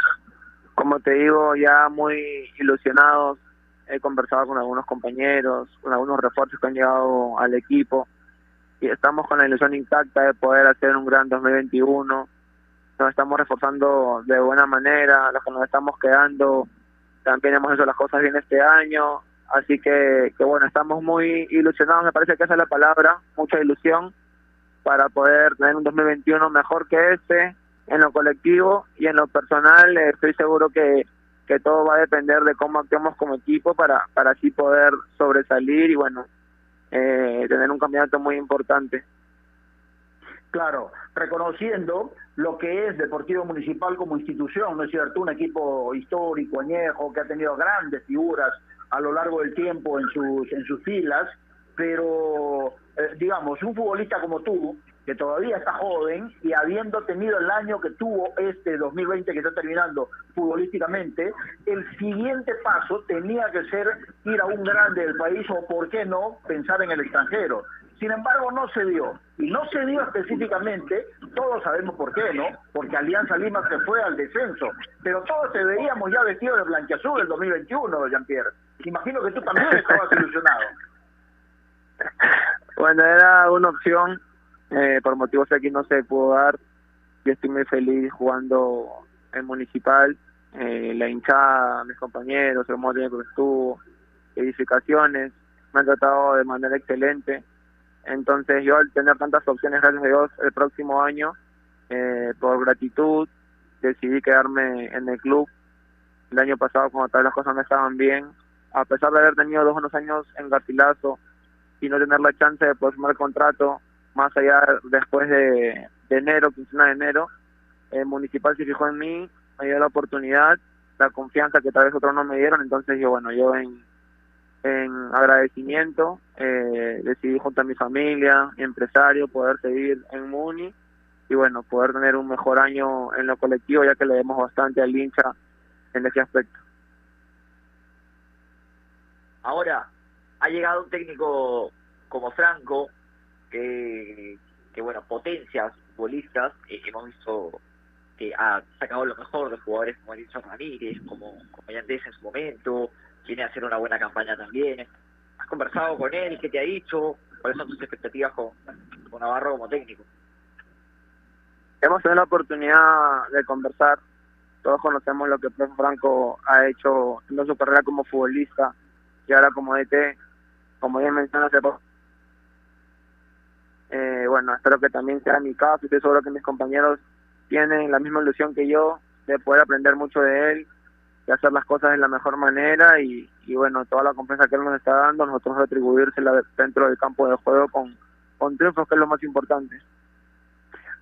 como te digo, ya muy ilusionados. He conversado con algunos compañeros, con algunos refuerzos que han llegado al equipo y estamos con la ilusión intacta de poder hacer un gran 2021. Nos estamos reforzando de buena manera, los que nos estamos quedando también hemos hecho las cosas bien este año, así que, que bueno, estamos muy ilusionados, me parece que esa es la palabra, mucha ilusión para poder tener un 2021 mejor que este en lo colectivo y en lo personal eh, estoy seguro que, que todo va a depender de cómo actuemos como equipo para, para así poder sobresalir y bueno, eh, tener un campeonato muy importante. Claro, reconociendo lo que es Deportivo Municipal como institución, ¿no es cierto? Un equipo histórico, añejo, que ha tenido grandes figuras a lo largo del tiempo en sus, en sus filas, pero eh, digamos, un futbolista como tú, que todavía está joven y habiendo tenido el año que tuvo este 2020 que está terminando futbolísticamente, el siguiente paso tenía que ser ir a un grande del país o, por qué no, pensar en el extranjero. Sin embargo, no se dio. Y no se dio específicamente, todos sabemos por qué, ¿no? Porque Alianza Lima se fue al descenso. Pero todos te veíamos ya vestido de blanquiazul el 2021, Jean-Pierre. Imagino que tú también estabas ilusionado. Bueno, era una opción, eh, por motivos que aquí no se pudo dar. Yo estoy muy feliz jugando en Municipal. Eh, la hinchada, mis compañeros, el modo que estuvo, edificaciones, me han tratado de manera excelente. Entonces yo al tener tantas opciones, gracias a Dios, el próximo año, eh, por gratitud, decidí quedarme en el club. El año pasado, cuando todas las cosas no estaban bien, a pesar de haber tenido dos buenos años en Garcilaso y no tener la chance de poder firmar contrato, más allá después de, de enero, quincena de enero, el municipal se fijó en mí, me dio la oportunidad, la confianza que tal vez otros no me dieron, entonces yo, bueno, yo en, en agradecimiento, eh, decidí junto a mi familia, mi empresario, poder seguir en Muni y bueno, poder tener un mejor año en lo colectivo, ya que le demos bastante al hincha en ese aspecto. Ahora, ha llegado un técnico como Franco, que, que bueno, potencia a sus futbolistas. Eh, hemos visto que ha sacado lo mejor de jugadores como Edison Ramírez, como, como Yandés en su momento, viene a hacer una buena campaña también. ¿Has conversado con él? ¿Qué te ha dicho? ¿Cuáles son tus expectativas con, Navarro como técnico? Hemos tenido la oportunidad de conversar. Todos conocemos lo que el Franco ha hecho en su carrera como futbolista y ahora como DT, como bien poco. Eh, bueno, espero que también sea mi caso. Estoy seguro que mis compañeros tienen la misma ilusión que yo de poder aprender mucho de él, hacer las cosas de la mejor manera y, y bueno, toda la confianza que él nos está dando, nosotros retribuírsela dentro del campo de juego con, con triunfos, que es lo más importante.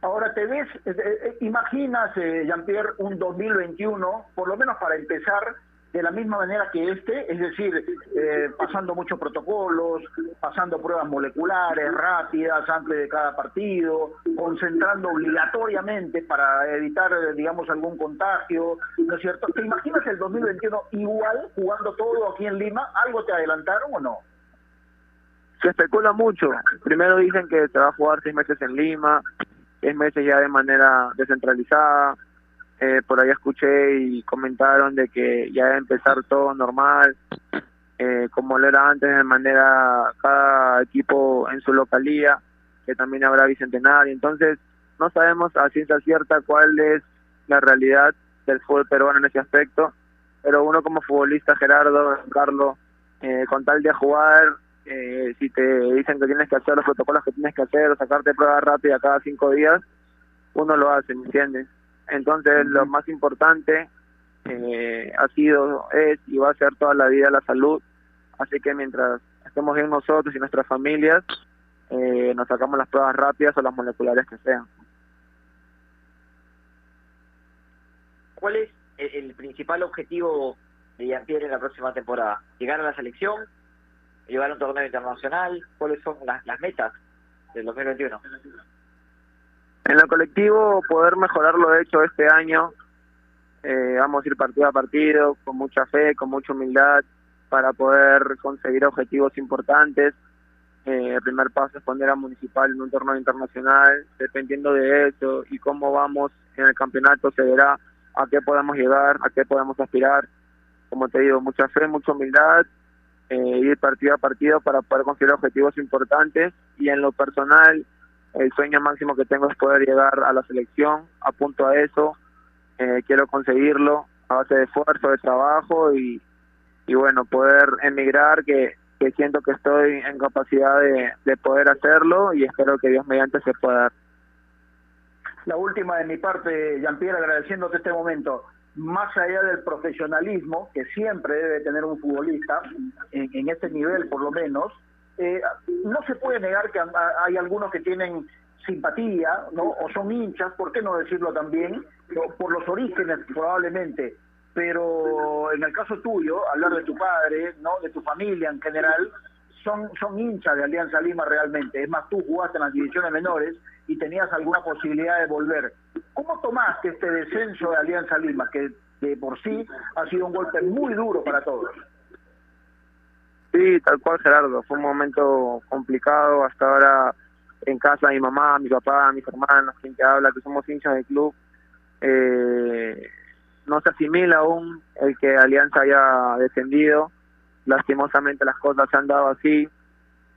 Ahora te ves, eh, eh, imaginas, eh, Jean-Pierre, un 2021, por lo menos para empezar, de la misma manera que este, es decir, eh, pasando muchos protocolos, pasando pruebas moleculares rápidas antes de cada partido, concentrando obligatoriamente para evitar, eh, digamos, algún contagio, ¿no es cierto? ¿Te imaginas el 2021 igual, jugando todo aquí en Lima? ¿Algo te adelantaron o no? Se especula mucho. Primero dicen que se va a jugar seis meses en Lima, seis meses ya de manera descentralizada, eh, por ahí escuché y comentaron de que ya a empezar todo normal, eh, como lo era antes, de manera cada equipo en su localía, que también habrá bicentenario. Entonces, no sabemos a ciencia cierta cuál es la realidad del fútbol peruano en ese aspecto, pero uno como futbolista, Gerardo, Carlos, eh, con tal de jugar, eh, si te dicen que tienes que hacer los protocolos que tienes que hacer, o sacarte prueba rápida cada cinco días, uno lo hace, ¿me entiendes? Entonces, lo más importante eh, ha sido, es y va a ser toda la vida la salud. Así que mientras estemos bien nosotros y nuestras familias, eh, nos sacamos las pruebas rápidas o las moleculares que sean. ¿Cuál es el, el principal objetivo de Jean-Pierre en la próxima temporada? ¿Llegar a la selección? ¿Llegar a un torneo internacional? ¿Cuáles son las, las metas del 2021? En lo colectivo, poder mejorar lo hecho este año. Eh, vamos a ir partido a partido, con mucha fe, con mucha humildad, para poder conseguir objetivos importantes. Eh, el primer paso es poner a Municipal en un torneo internacional. Dependiendo de eso y cómo vamos en el campeonato, se verá a qué podemos llegar, a qué podemos aspirar. Como te digo, mucha fe, mucha humildad, eh, ir partido a partido para poder conseguir objetivos importantes. Y en lo personal, el sueño máximo que tengo es poder llegar a la selección, apunto a eso, eh, quiero conseguirlo a base de esfuerzo, de trabajo y, y bueno, poder emigrar, que, que siento que estoy en capacidad de, de poder hacerlo y espero que Dios mediante se pueda dar. La última de mi parte, Jean-Pierre, agradeciéndote este momento. Más allá del profesionalismo que siempre debe tener un futbolista, en, en este nivel por lo menos, eh, no se puede negar que hay algunos que tienen simpatía, ¿no? O son hinchas, ¿por qué no decirlo también? Por los orígenes, probablemente. Pero en el caso tuyo, hablar de tu padre, ¿no? De tu familia en general, son, son hinchas de Alianza Lima realmente. Es más, tú jugaste en las divisiones menores y tenías alguna posibilidad de volver. ¿Cómo tomaste este descenso de Alianza Lima, que de por sí ha sido un golpe muy duro para todos? Sí, tal cual Gerardo, fue un momento complicado, hasta ahora en casa mi mamá, mi papá, mis hermanos, quien te habla, que somos hinchas del club, eh, no se asimila aún el que Alianza haya descendido, lastimosamente las cosas se han dado así,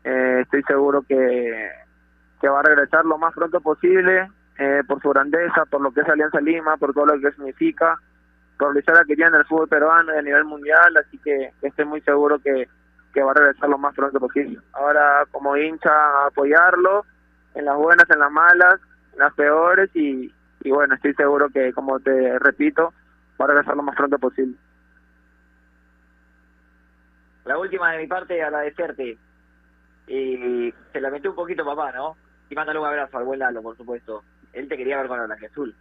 eh, estoy seguro que, que va a regresar lo más pronto posible, eh, por su grandeza, por lo que es Alianza Lima, por todo lo que significa, por la historia que tiene el fútbol peruano y a nivel mundial, así que estoy muy seguro que que va a regresar lo más pronto posible. Ahora, como hincha, apoyarlo en las buenas, en las malas, en las peores y, y bueno, estoy seguro que, como te repito, va a regresar lo más pronto posible. La última de mi parte, agradecerte. Eh, se lamentó un poquito papá, ¿no? Y mándale un abrazo al buen Lalo, por supuesto. Él te quería ver con la azul.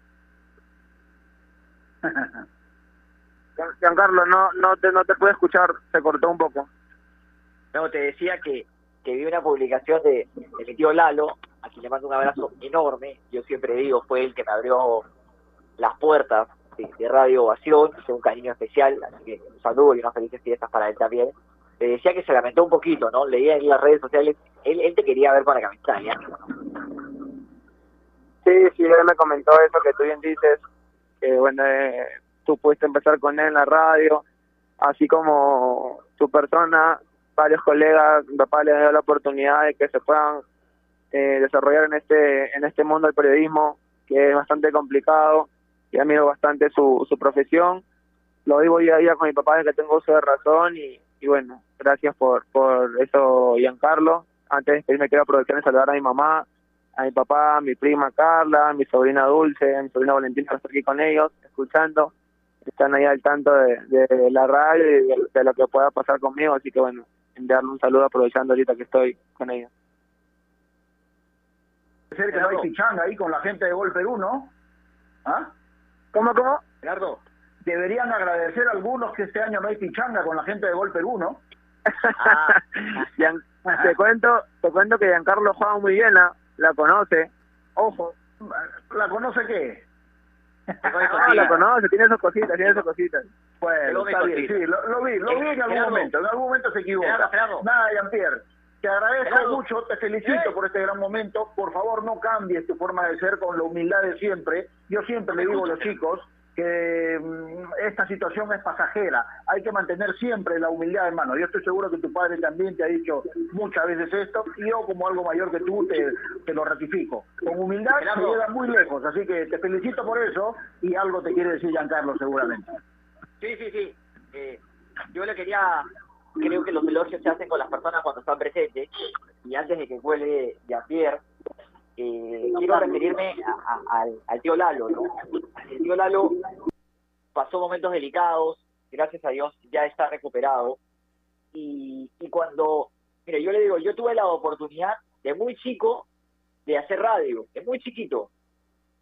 Giancarlo, no, no te, no te puedo escuchar, se cortó un poco. No, te decía que, que vi una publicación de, de mi tío Lalo, a quien le mando un abrazo enorme. Yo siempre digo, fue el que me abrió las puertas de, Radio Ovación, hice un cariño especial, así que un saludo y unas felices fiestas para él también. Le decía que se lamentó un poquito, ¿no? Leía en las redes sociales, él, él te quería ver para camiseta, ¿ya? Sí, sí, él me comentó eso que tú bien dices, que bueno, eh, tú pudiste empezar con él en la radio, así como tu persona, varios colegas, mi papá le dio la oportunidad de que se puedan eh, desarrollar en este en este mundo del periodismo, que es bastante complicado, y admiro bastante su, su profesión. Lo vivo día a día con mi papá desde que tengo uso de razón y, y bueno, gracias por, por eso, Giancarlo. Antes de despedirme quiero aprovechar y saludar a mi mamá, a mi papá, a mi prima Carla, a mi sobrina Dulce, a mi sobrina Valentina, que está aquí con ellos, escuchando. Están ahí al tanto de, de la radio y de, de lo que pueda pasar conmigo, así que bueno, enviarle un saludo aprovechando ahorita que estoy con ellos. ser que no hay pichanga ahí con la gente de Gol Perú, ¿no? ¿Ah? ¿Cómo, cómo? Gerardo, deberían agradecer a algunos que este año no hay pichanga con la gente de Gol Perú, ¿no? Gian- te cuento te cuento que Giancarlo juega muy bien, la, la conoce. Ojo, ¿la conoce qué? No, la conoce, tiene sus cositas, tiene sus cositas. Bueno, está bien, sí, lo, lo vi, lo vi en algún Gerardo. momento, en algún momento se equivoca. Gerardo, Gerardo. Nada, Jean-Pierre, te agradezco Gerardo. mucho, te felicito por este gran momento. Por favor, no cambies tu forma de ser con la humildad de siempre. Yo siempre le digo a los chicos que mm, esta situación es pasajera. Hay que mantener siempre la humildad en mano. Yo estoy seguro que tu padre también te ha dicho muchas veces esto y yo como algo mayor que tú te, te lo ratifico. Con humildad se Gerardo. llega muy lejos, así que te felicito por eso y algo te quiere decir Giancarlo seguramente. Sí, sí, sí. Eh, yo le quería, creo que los elogios se hacen con las personas cuando están presentes. Y antes de que vuelve Jean-Pierre, eh, quiero referirme a- al, al tío Lalo, ¿no? El tío Lalo pasó momentos delicados, gracias a Dios ya está recuperado. Y, y cuando, mire, yo le digo, yo tuve la oportunidad de muy chico de hacer radio, de muy chiquito.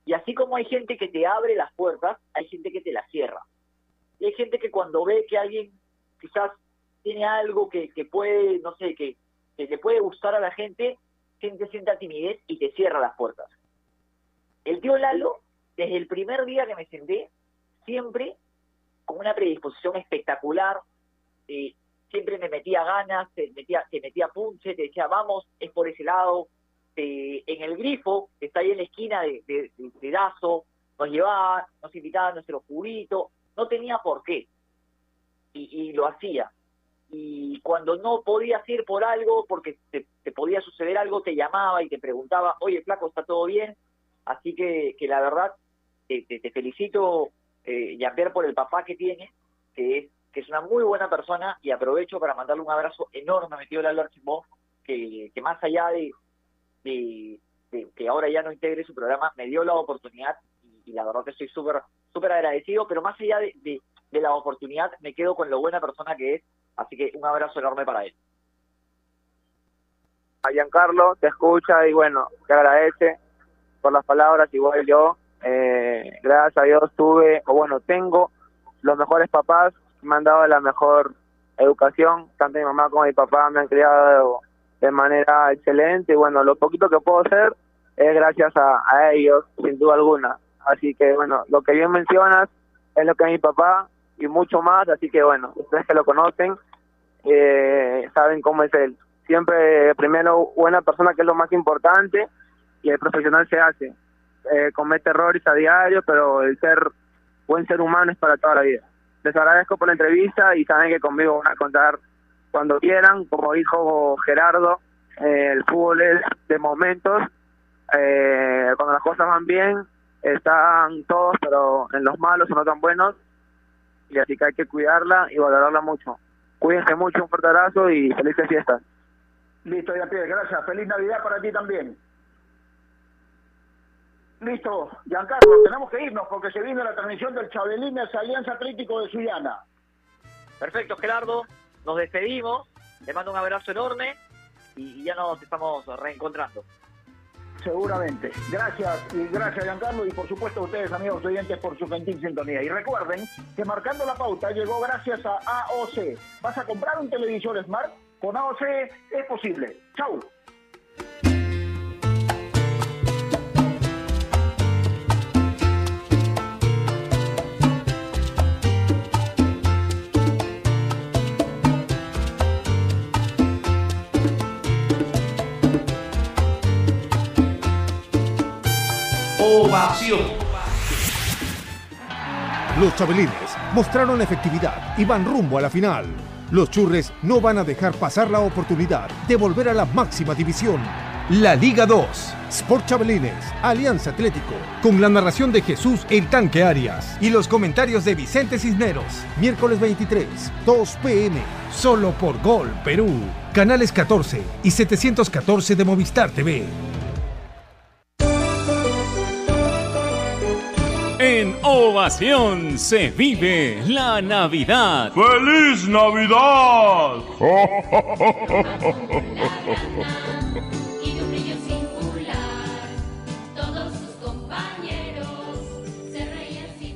Y así como hay gente que te abre las puertas, hay gente que te las cierra. Y hay gente que cuando ve que alguien quizás tiene algo que, que puede, no sé, que, que le puede gustar a la gente, gente sienta timidez y te cierra las puertas. El tío Lalo, desde el primer día que me senté, siempre con una predisposición espectacular, eh, siempre me metía ganas, te metía, te metía punche, te decía, vamos, es por ese lado. Eh, en el grifo, que está ahí en la esquina de- de Dazo, nos llevaba, nos invitaba a nuestro juguito, no tenía por qué. Y, y lo hacía. Y cuando no podías ir por algo, porque te, te podía suceder algo, te llamaba y te preguntaba, oye, flaco, ¿está todo bien? Así que, que la verdad, te, te- felicito, eh, por el papá que tiene, que es, que es una muy buena persona, y aprovecho para mandarle un abrazo enorme a mi tío Lalo Archimó, que, que más allá de que ahora ya no integre su programa, me dio la oportunidad y, y la verdad que estoy súper súper agradecido, pero más allá de, de, la oportunidad, me quedo con lo buena persona que es, así que un abrazo enorme para él. a Giancarlo, te escucha y bueno, te agradece por las palabras, igual yo. Eh, gracias a Dios tuve, o bueno, tengo los mejores papás, me han dado la mejor educación, tanto mi mamá como mi papá me han criado de manera excelente y bueno, lo poquito que puedo hacer es gracias a ellos, sin duda alguna. Así que bueno, lo que bien mencionas es lo que mi papá y mucho más, así que bueno, ustedes que lo conocen eh, saben cómo es él. Siempre primero buena persona que es lo más importante y el profesional se hace. Eh, comete errores a diario, pero el ser buen ser humano es para toda la vida. Les agradezco por la entrevista y saben que conmigo van a contar cuando quieran. Como dijo Gerardo, eh, el fútbol es de momentos. Eh, cuando las cosas van bien, están todos, pero en los malos o no tan buenos. Y así que hay que cuidarla y valorarla mucho. Cuídense mucho, un fuerte abrazo y felices fiestas. Listo, Jean-Pierre, gracias. Feliz Navidad para ti también. Listo, Giancarlo, tenemos que irnos porque se viene la transmisión del Chabelines Alianza Atlético de Sullana. Perfecto, Gerardo, nos despedimos, le mando un abrazo enorme y ya nos estamos reencontrando. Seguramente. Gracias y gracias Giancarlo y por supuesto a ustedes amigos oyentes por su gentil sintonía. Y recuerden que marcando la pauta llegó gracias a AOC. ¿Vas a comprar un televisor Smart? Con AOC es posible. Chau. Ovación. Los Chabelines mostraron efectividad y van rumbo a la final. Los Churres no van a dejar pasar la oportunidad de volver a la máxima división. La Liga 2, Sport Chabelines, Alianza Atlético, con la narración de Jesús El Tanque Arias y los comentarios de Vicente Cisneros. Miércoles 23, 2 pm, solo por Gol Perú. Canales 14 y 714 de Movistar TV. En Ovación se vive la Navidad. ¡Feliz Navidad! y de un brillo singular. Todos sus compañeros se reían sin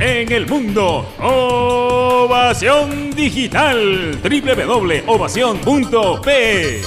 En el mundo, Ovación Digital. www.ovación.p.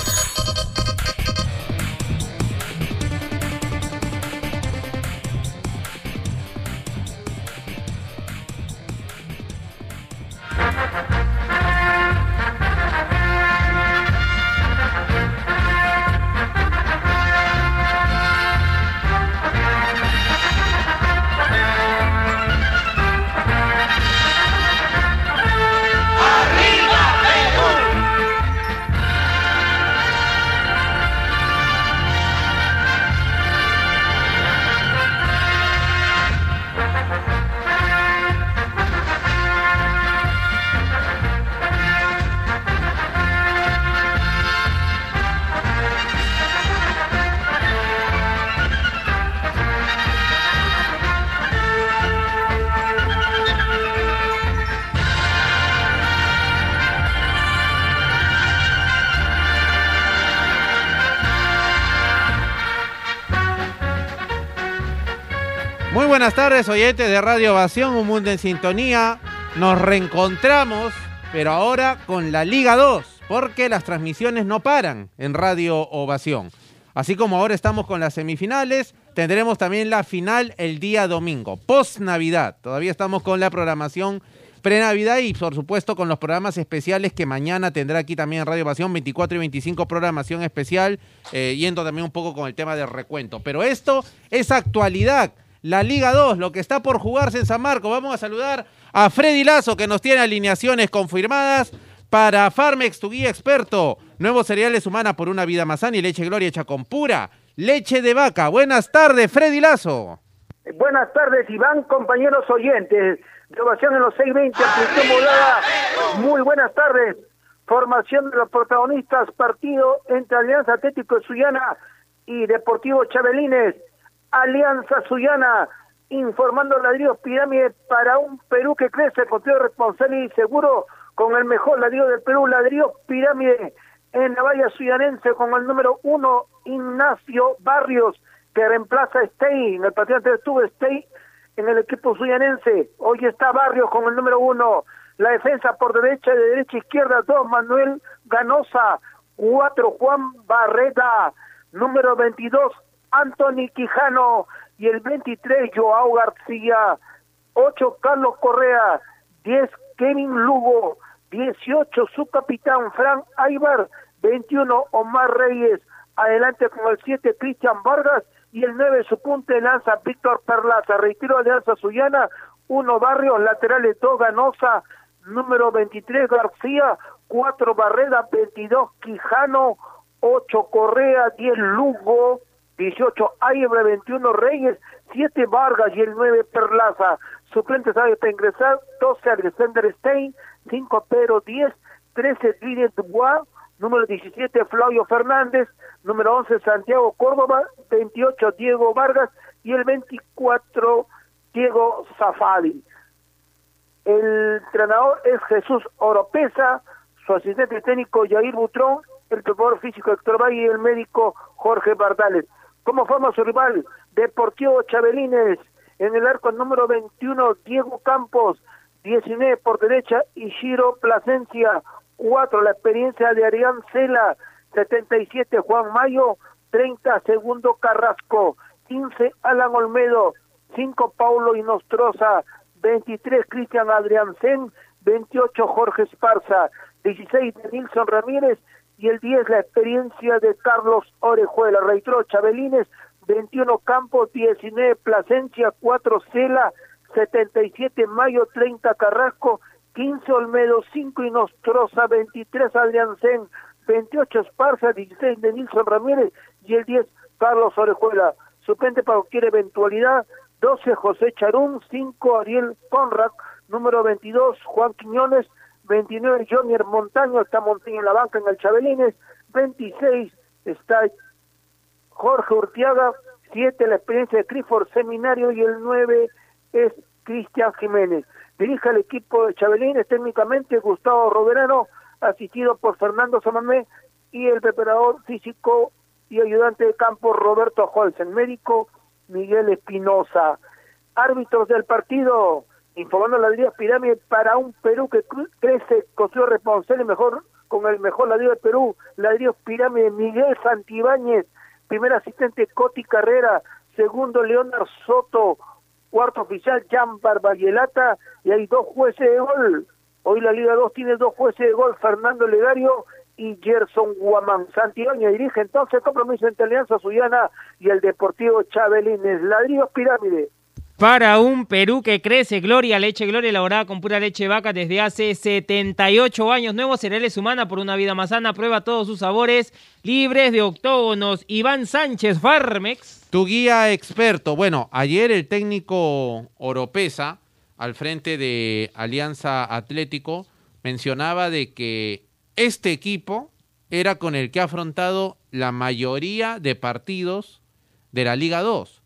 tardes, oyentes de Radio Ovación, un mundo en sintonía. Nos reencontramos, pero ahora con la Liga 2, porque las transmisiones no paran en Radio Ovación. Así como ahora estamos con las semifinales, tendremos también la final el día domingo, post Navidad. Todavía estamos con la programación pre-Navidad y por supuesto con los programas especiales que mañana tendrá aquí también Radio Ovación, 24 y 25 programación especial, eh, yendo también un poco con el tema del recuento. Pero esto es actualidad la Liga 2, lo que está por jugarse en San Marcos. Vamos a saludar a Freddy Lazo, que nos tiene alineaciones confirmadas para Farmex, tu guía experto. Nuevos cereales humana por una vida más sana y leche gloria hecha con pura leche de vaca. Buenas tardes, Freddy Lazo. Buenas tardes, Iván, compañeros oyentes. De ovación en los 620, amplitud. Muy buenas tardes. Formación de los protagonistas, partido entre Alianza Atlético de Suyana y Deportivo Chabelines. Alianza Suyana, informando ladrillos pirámide para un Perú que crece con todo responsable y seguro, con el mejor ladrillo del Perú, ladrillos pirámide en la valla suyanense con el número uno, Ignacio Barrios, que reemplaza a Stey, en el partido estuvo Stey en el equipo suyanense, hoy está Barrios con el número uno, la defensa por derecha, de derecha izquierda, dos, Manuel Ganosa, cuatro, Juan Barreta, número 22, Anthony Quijano y el 23 Joao García, 8 Carlos Correa, 10 Kevin Lugo, 18 su capitán Frank Aybar, 21 Omar Reyes, adelante con el 7 Cristian Vargas. Y el 9 su punta de lanza Víctor Perlaza, reitero Alianza Suyana, 1 Barrios, laterales 2 Ganosa, número 23 García, 4 Barreda, 22 Quijano, 8 Correa, 10 Lugo, 18 Aybre, 21 Reyes, 7 Vargas y el 9 Perlaza. Suplente sabe para ingresar 12 Alexander Stein, 5 Pedro 10, 13 Didier Dubois, número 17 Flavio Fernández, número 11 Santiago Córdoba, 28 Diego Vargas y el 24 Diego Zafadi. El entrenador es Jesús Oropesa, su asistente técnico Yair Butrón, el preparador físico Héctor Valle y el médico Jorge Bardales. ¿Cómo forma su rival? Deportivo Chabelines, en el arco número 21, Diego Campos, 19 por derecha, Ishiro Plasencia, 4 la experiencia de Arián Cela, 77 Juan Mayo, 30 segundo Carrasco, 15 Alan Olmedo, 5 Paulo Inostroza, 23 Cristian Adriansen, 28 Jorge Esparza, 16 de Nilson Ramírez y el 10 la experiencia de Carlos Orejuela. Reitero, Chabelines, 21 Campos, 19 Plasencia, 4 Cela, 77 Mayo, 30 Carrasco, 15 Olmedo, 5 Inostroza, 23 Adriansen, 28 Esparza, 16 de Nilson Ramírez y el 10 Carlos Orejuela. Suplente para cualquier eventualidad, 12 José Charún, 5 Ariel Conrad, número 22 Juan Quiñones, 29 Jonier Montaño, está Montaño en la banca en el Chabelines, 26 está Jorge Urtiaga, 7 la experiencia de Clifford Seminario y el 9 es Cristian Jiménez. Dirige el equipo de Chabelines técnicamente Gustavo Roverano, asistido por Fernando Samamé y el preparador físico y ayudante de campo Roberto Holzen, médico Miguel Espinosa. Árbitros del partido, informando ladrillos pirámide para un Perú que crece, construye responsable mejor con el mejor ladrillo de Perú, ladrillos pirámide Miguel Santibáñez, primer asistente Coti Carrera, segundo Leonard Soto, cuarto oficial Jan Barbayelata y hay dos jueces de gol. Hoy la Liga 2 tiene dos jueces de gol, Fernando Legario y Gerson Guamán. Santibáñez dirige entonces el compromiso entre Alianza Suyana y el Deportivo Chabelines. Ladrillos Pirámide. Para un Perú que crece, Gloria, leche Gloria elaborada con pura leche vaca desde hace 78 años. Nuevos cereales humana por una vida más sana. Prueba todos sus sabores, libres de octógonos. Iván Sánchez, Farmex. Tu guía experto. Bueno, ayer el técnico Oropesa, al frente de Alianza Atlético, mencionaba de que este equipo era con el que ha afrontado la mayoría de partidos de la Liga 2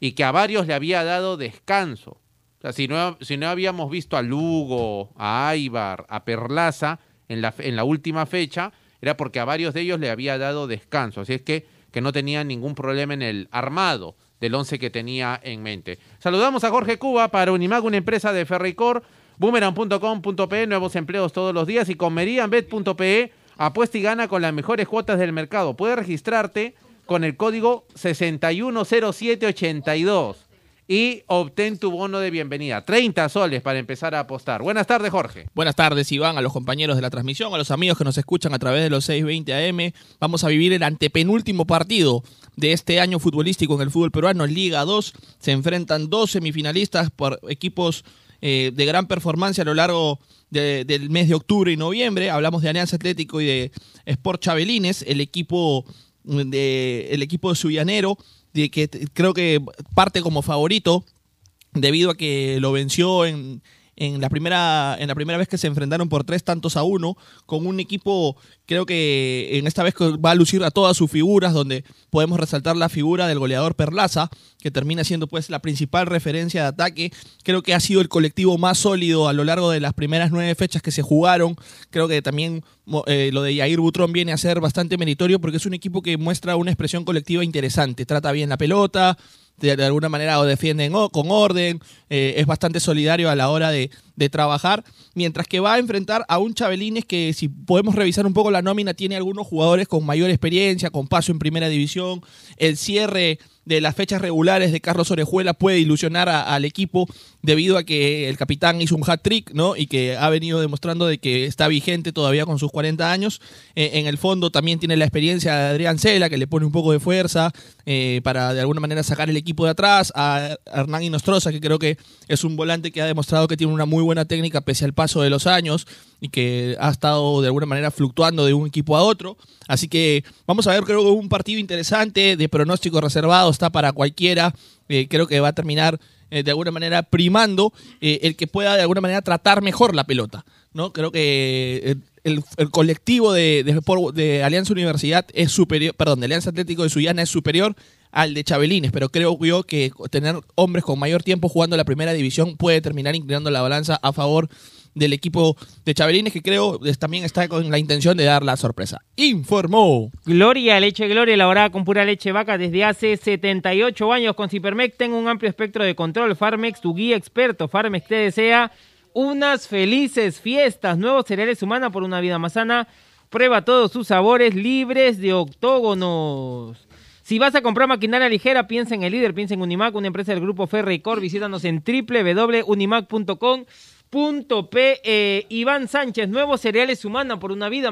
y que a varios le había dado descanso. O sea, si no, si no habíamos visto a Lugo, a Aibar, a Perlaza en la, en la última fecha, era porque a varios de ellos le había dado descanso. Así es que, que no tenían ningún problema en el armado del once que tenía en mente. Saludamos a Jorge Cuba para Unimag, una empresa de Ferricor, boomerang.com.pe, nuevos empleos todos los días y con meridianbet.pe, apuesta y gana con las mejores cuotas del mercado. Puedes registrarte con el código 610782 y obtén tu bono de bienvenida. 30 soles para empezar a apostar. Buenas tardes, Jorge. Buenas tardes, Iván, a los compañeros de la transmisión, a los amigos que nos escuchan a través de los 620 AM. Vamos a vivir el antepenúltimo partido de este año futbolístico en el fútbol peruano, Liga 2. Se enfrentan dos semifinalistas por equipos eh, de gran performance a lo largo de- del mes de octubre y noviembre. Hablamos de Alianza Atlético y de Sport Chabelines, el equipo de el equipo de Suyanero, de que creo que parte como favorito debido a que lo venció en, en la primera en la primera vez que se enfrentaron por tres tantos a uno con un equipo creo que en esta vez va a lucir a todas sus figuras donde podemos resaltar la figura del goleador Perlaza que termina siendo pues la principal referencia de ataque. Creo que ha sido el colectivo más sólido a lo largo de las primeras nueve fechas que se jugaron. Creo que también eh, lo de Yair Butrón viene a ser bastante meritorio porque es un equipo que muestra una expresión colectiva interesante. Trata bien la pelota de, alguna manera o defienden o- con orden, eh, es bastante solidario a la hora de, de trabajar, mientras que va a enfrentar a un Chabelines que si podemos revisar un poco la nómina, tiene algunos jugadores con mayor experiencia, con paso en primera división, el cierre de las fechas regulares de Carlos Orejuela puede ilusionar al equipo debido a que el capitán hizo un hat-trick, ¿no? Y que ha venido demostrando de que está vigente todavía con sus 40 años. Eh, en el fondo también tiene la experiencia de Adrián Cela, que le pone un poco de fuerza eh, para de alguna manera sacar el equipo de atrás. A Hernán Inostroza, que creo que es un volante que ha demostrado que tiene una muy buena técnica pese al paso de los años y que ha estado de alguna manera fluctuando de un equipo a otro. Así que vamos a ver, creo que un partido interesante de pronóstico reservado, está para cualquiera. Eh, creo que va a terminar eh, de alguna manera primando eh, el que pueda de alguna manera tratar mejor la pelota. ¿no? Creo que el, colectivo de, de Alianza Universidad es superior, perdón, de Alianza Atlético de Sullana es superior al de Chabelines, pero creo yo que tener hombres con mayor tiempo jugando la primera división puede terminar inclinando la balanza a favor del equipo de Chabelines, que creo también está con la intención de dar la sorpresa. Informó. Gloria, leche Gloria, elaborada con pura leche vaca desde hace 78 años. Con Cipermex tengo un amplio espectro de control. Farmex, tu guía experto. Farmex te desea unas felices fiestas. Nuevos cereales humana por una vida más sana. Prueba todos sus sabores libres de octógonos. Si vas a comprar maquinaria ligera, piensa en el líder, piensa en Unimac, una empresa del grupo Ferricor. Visítanos en www.unimac.com.p. Eh, Iván Sánchez, nuevos cereales humana por una vida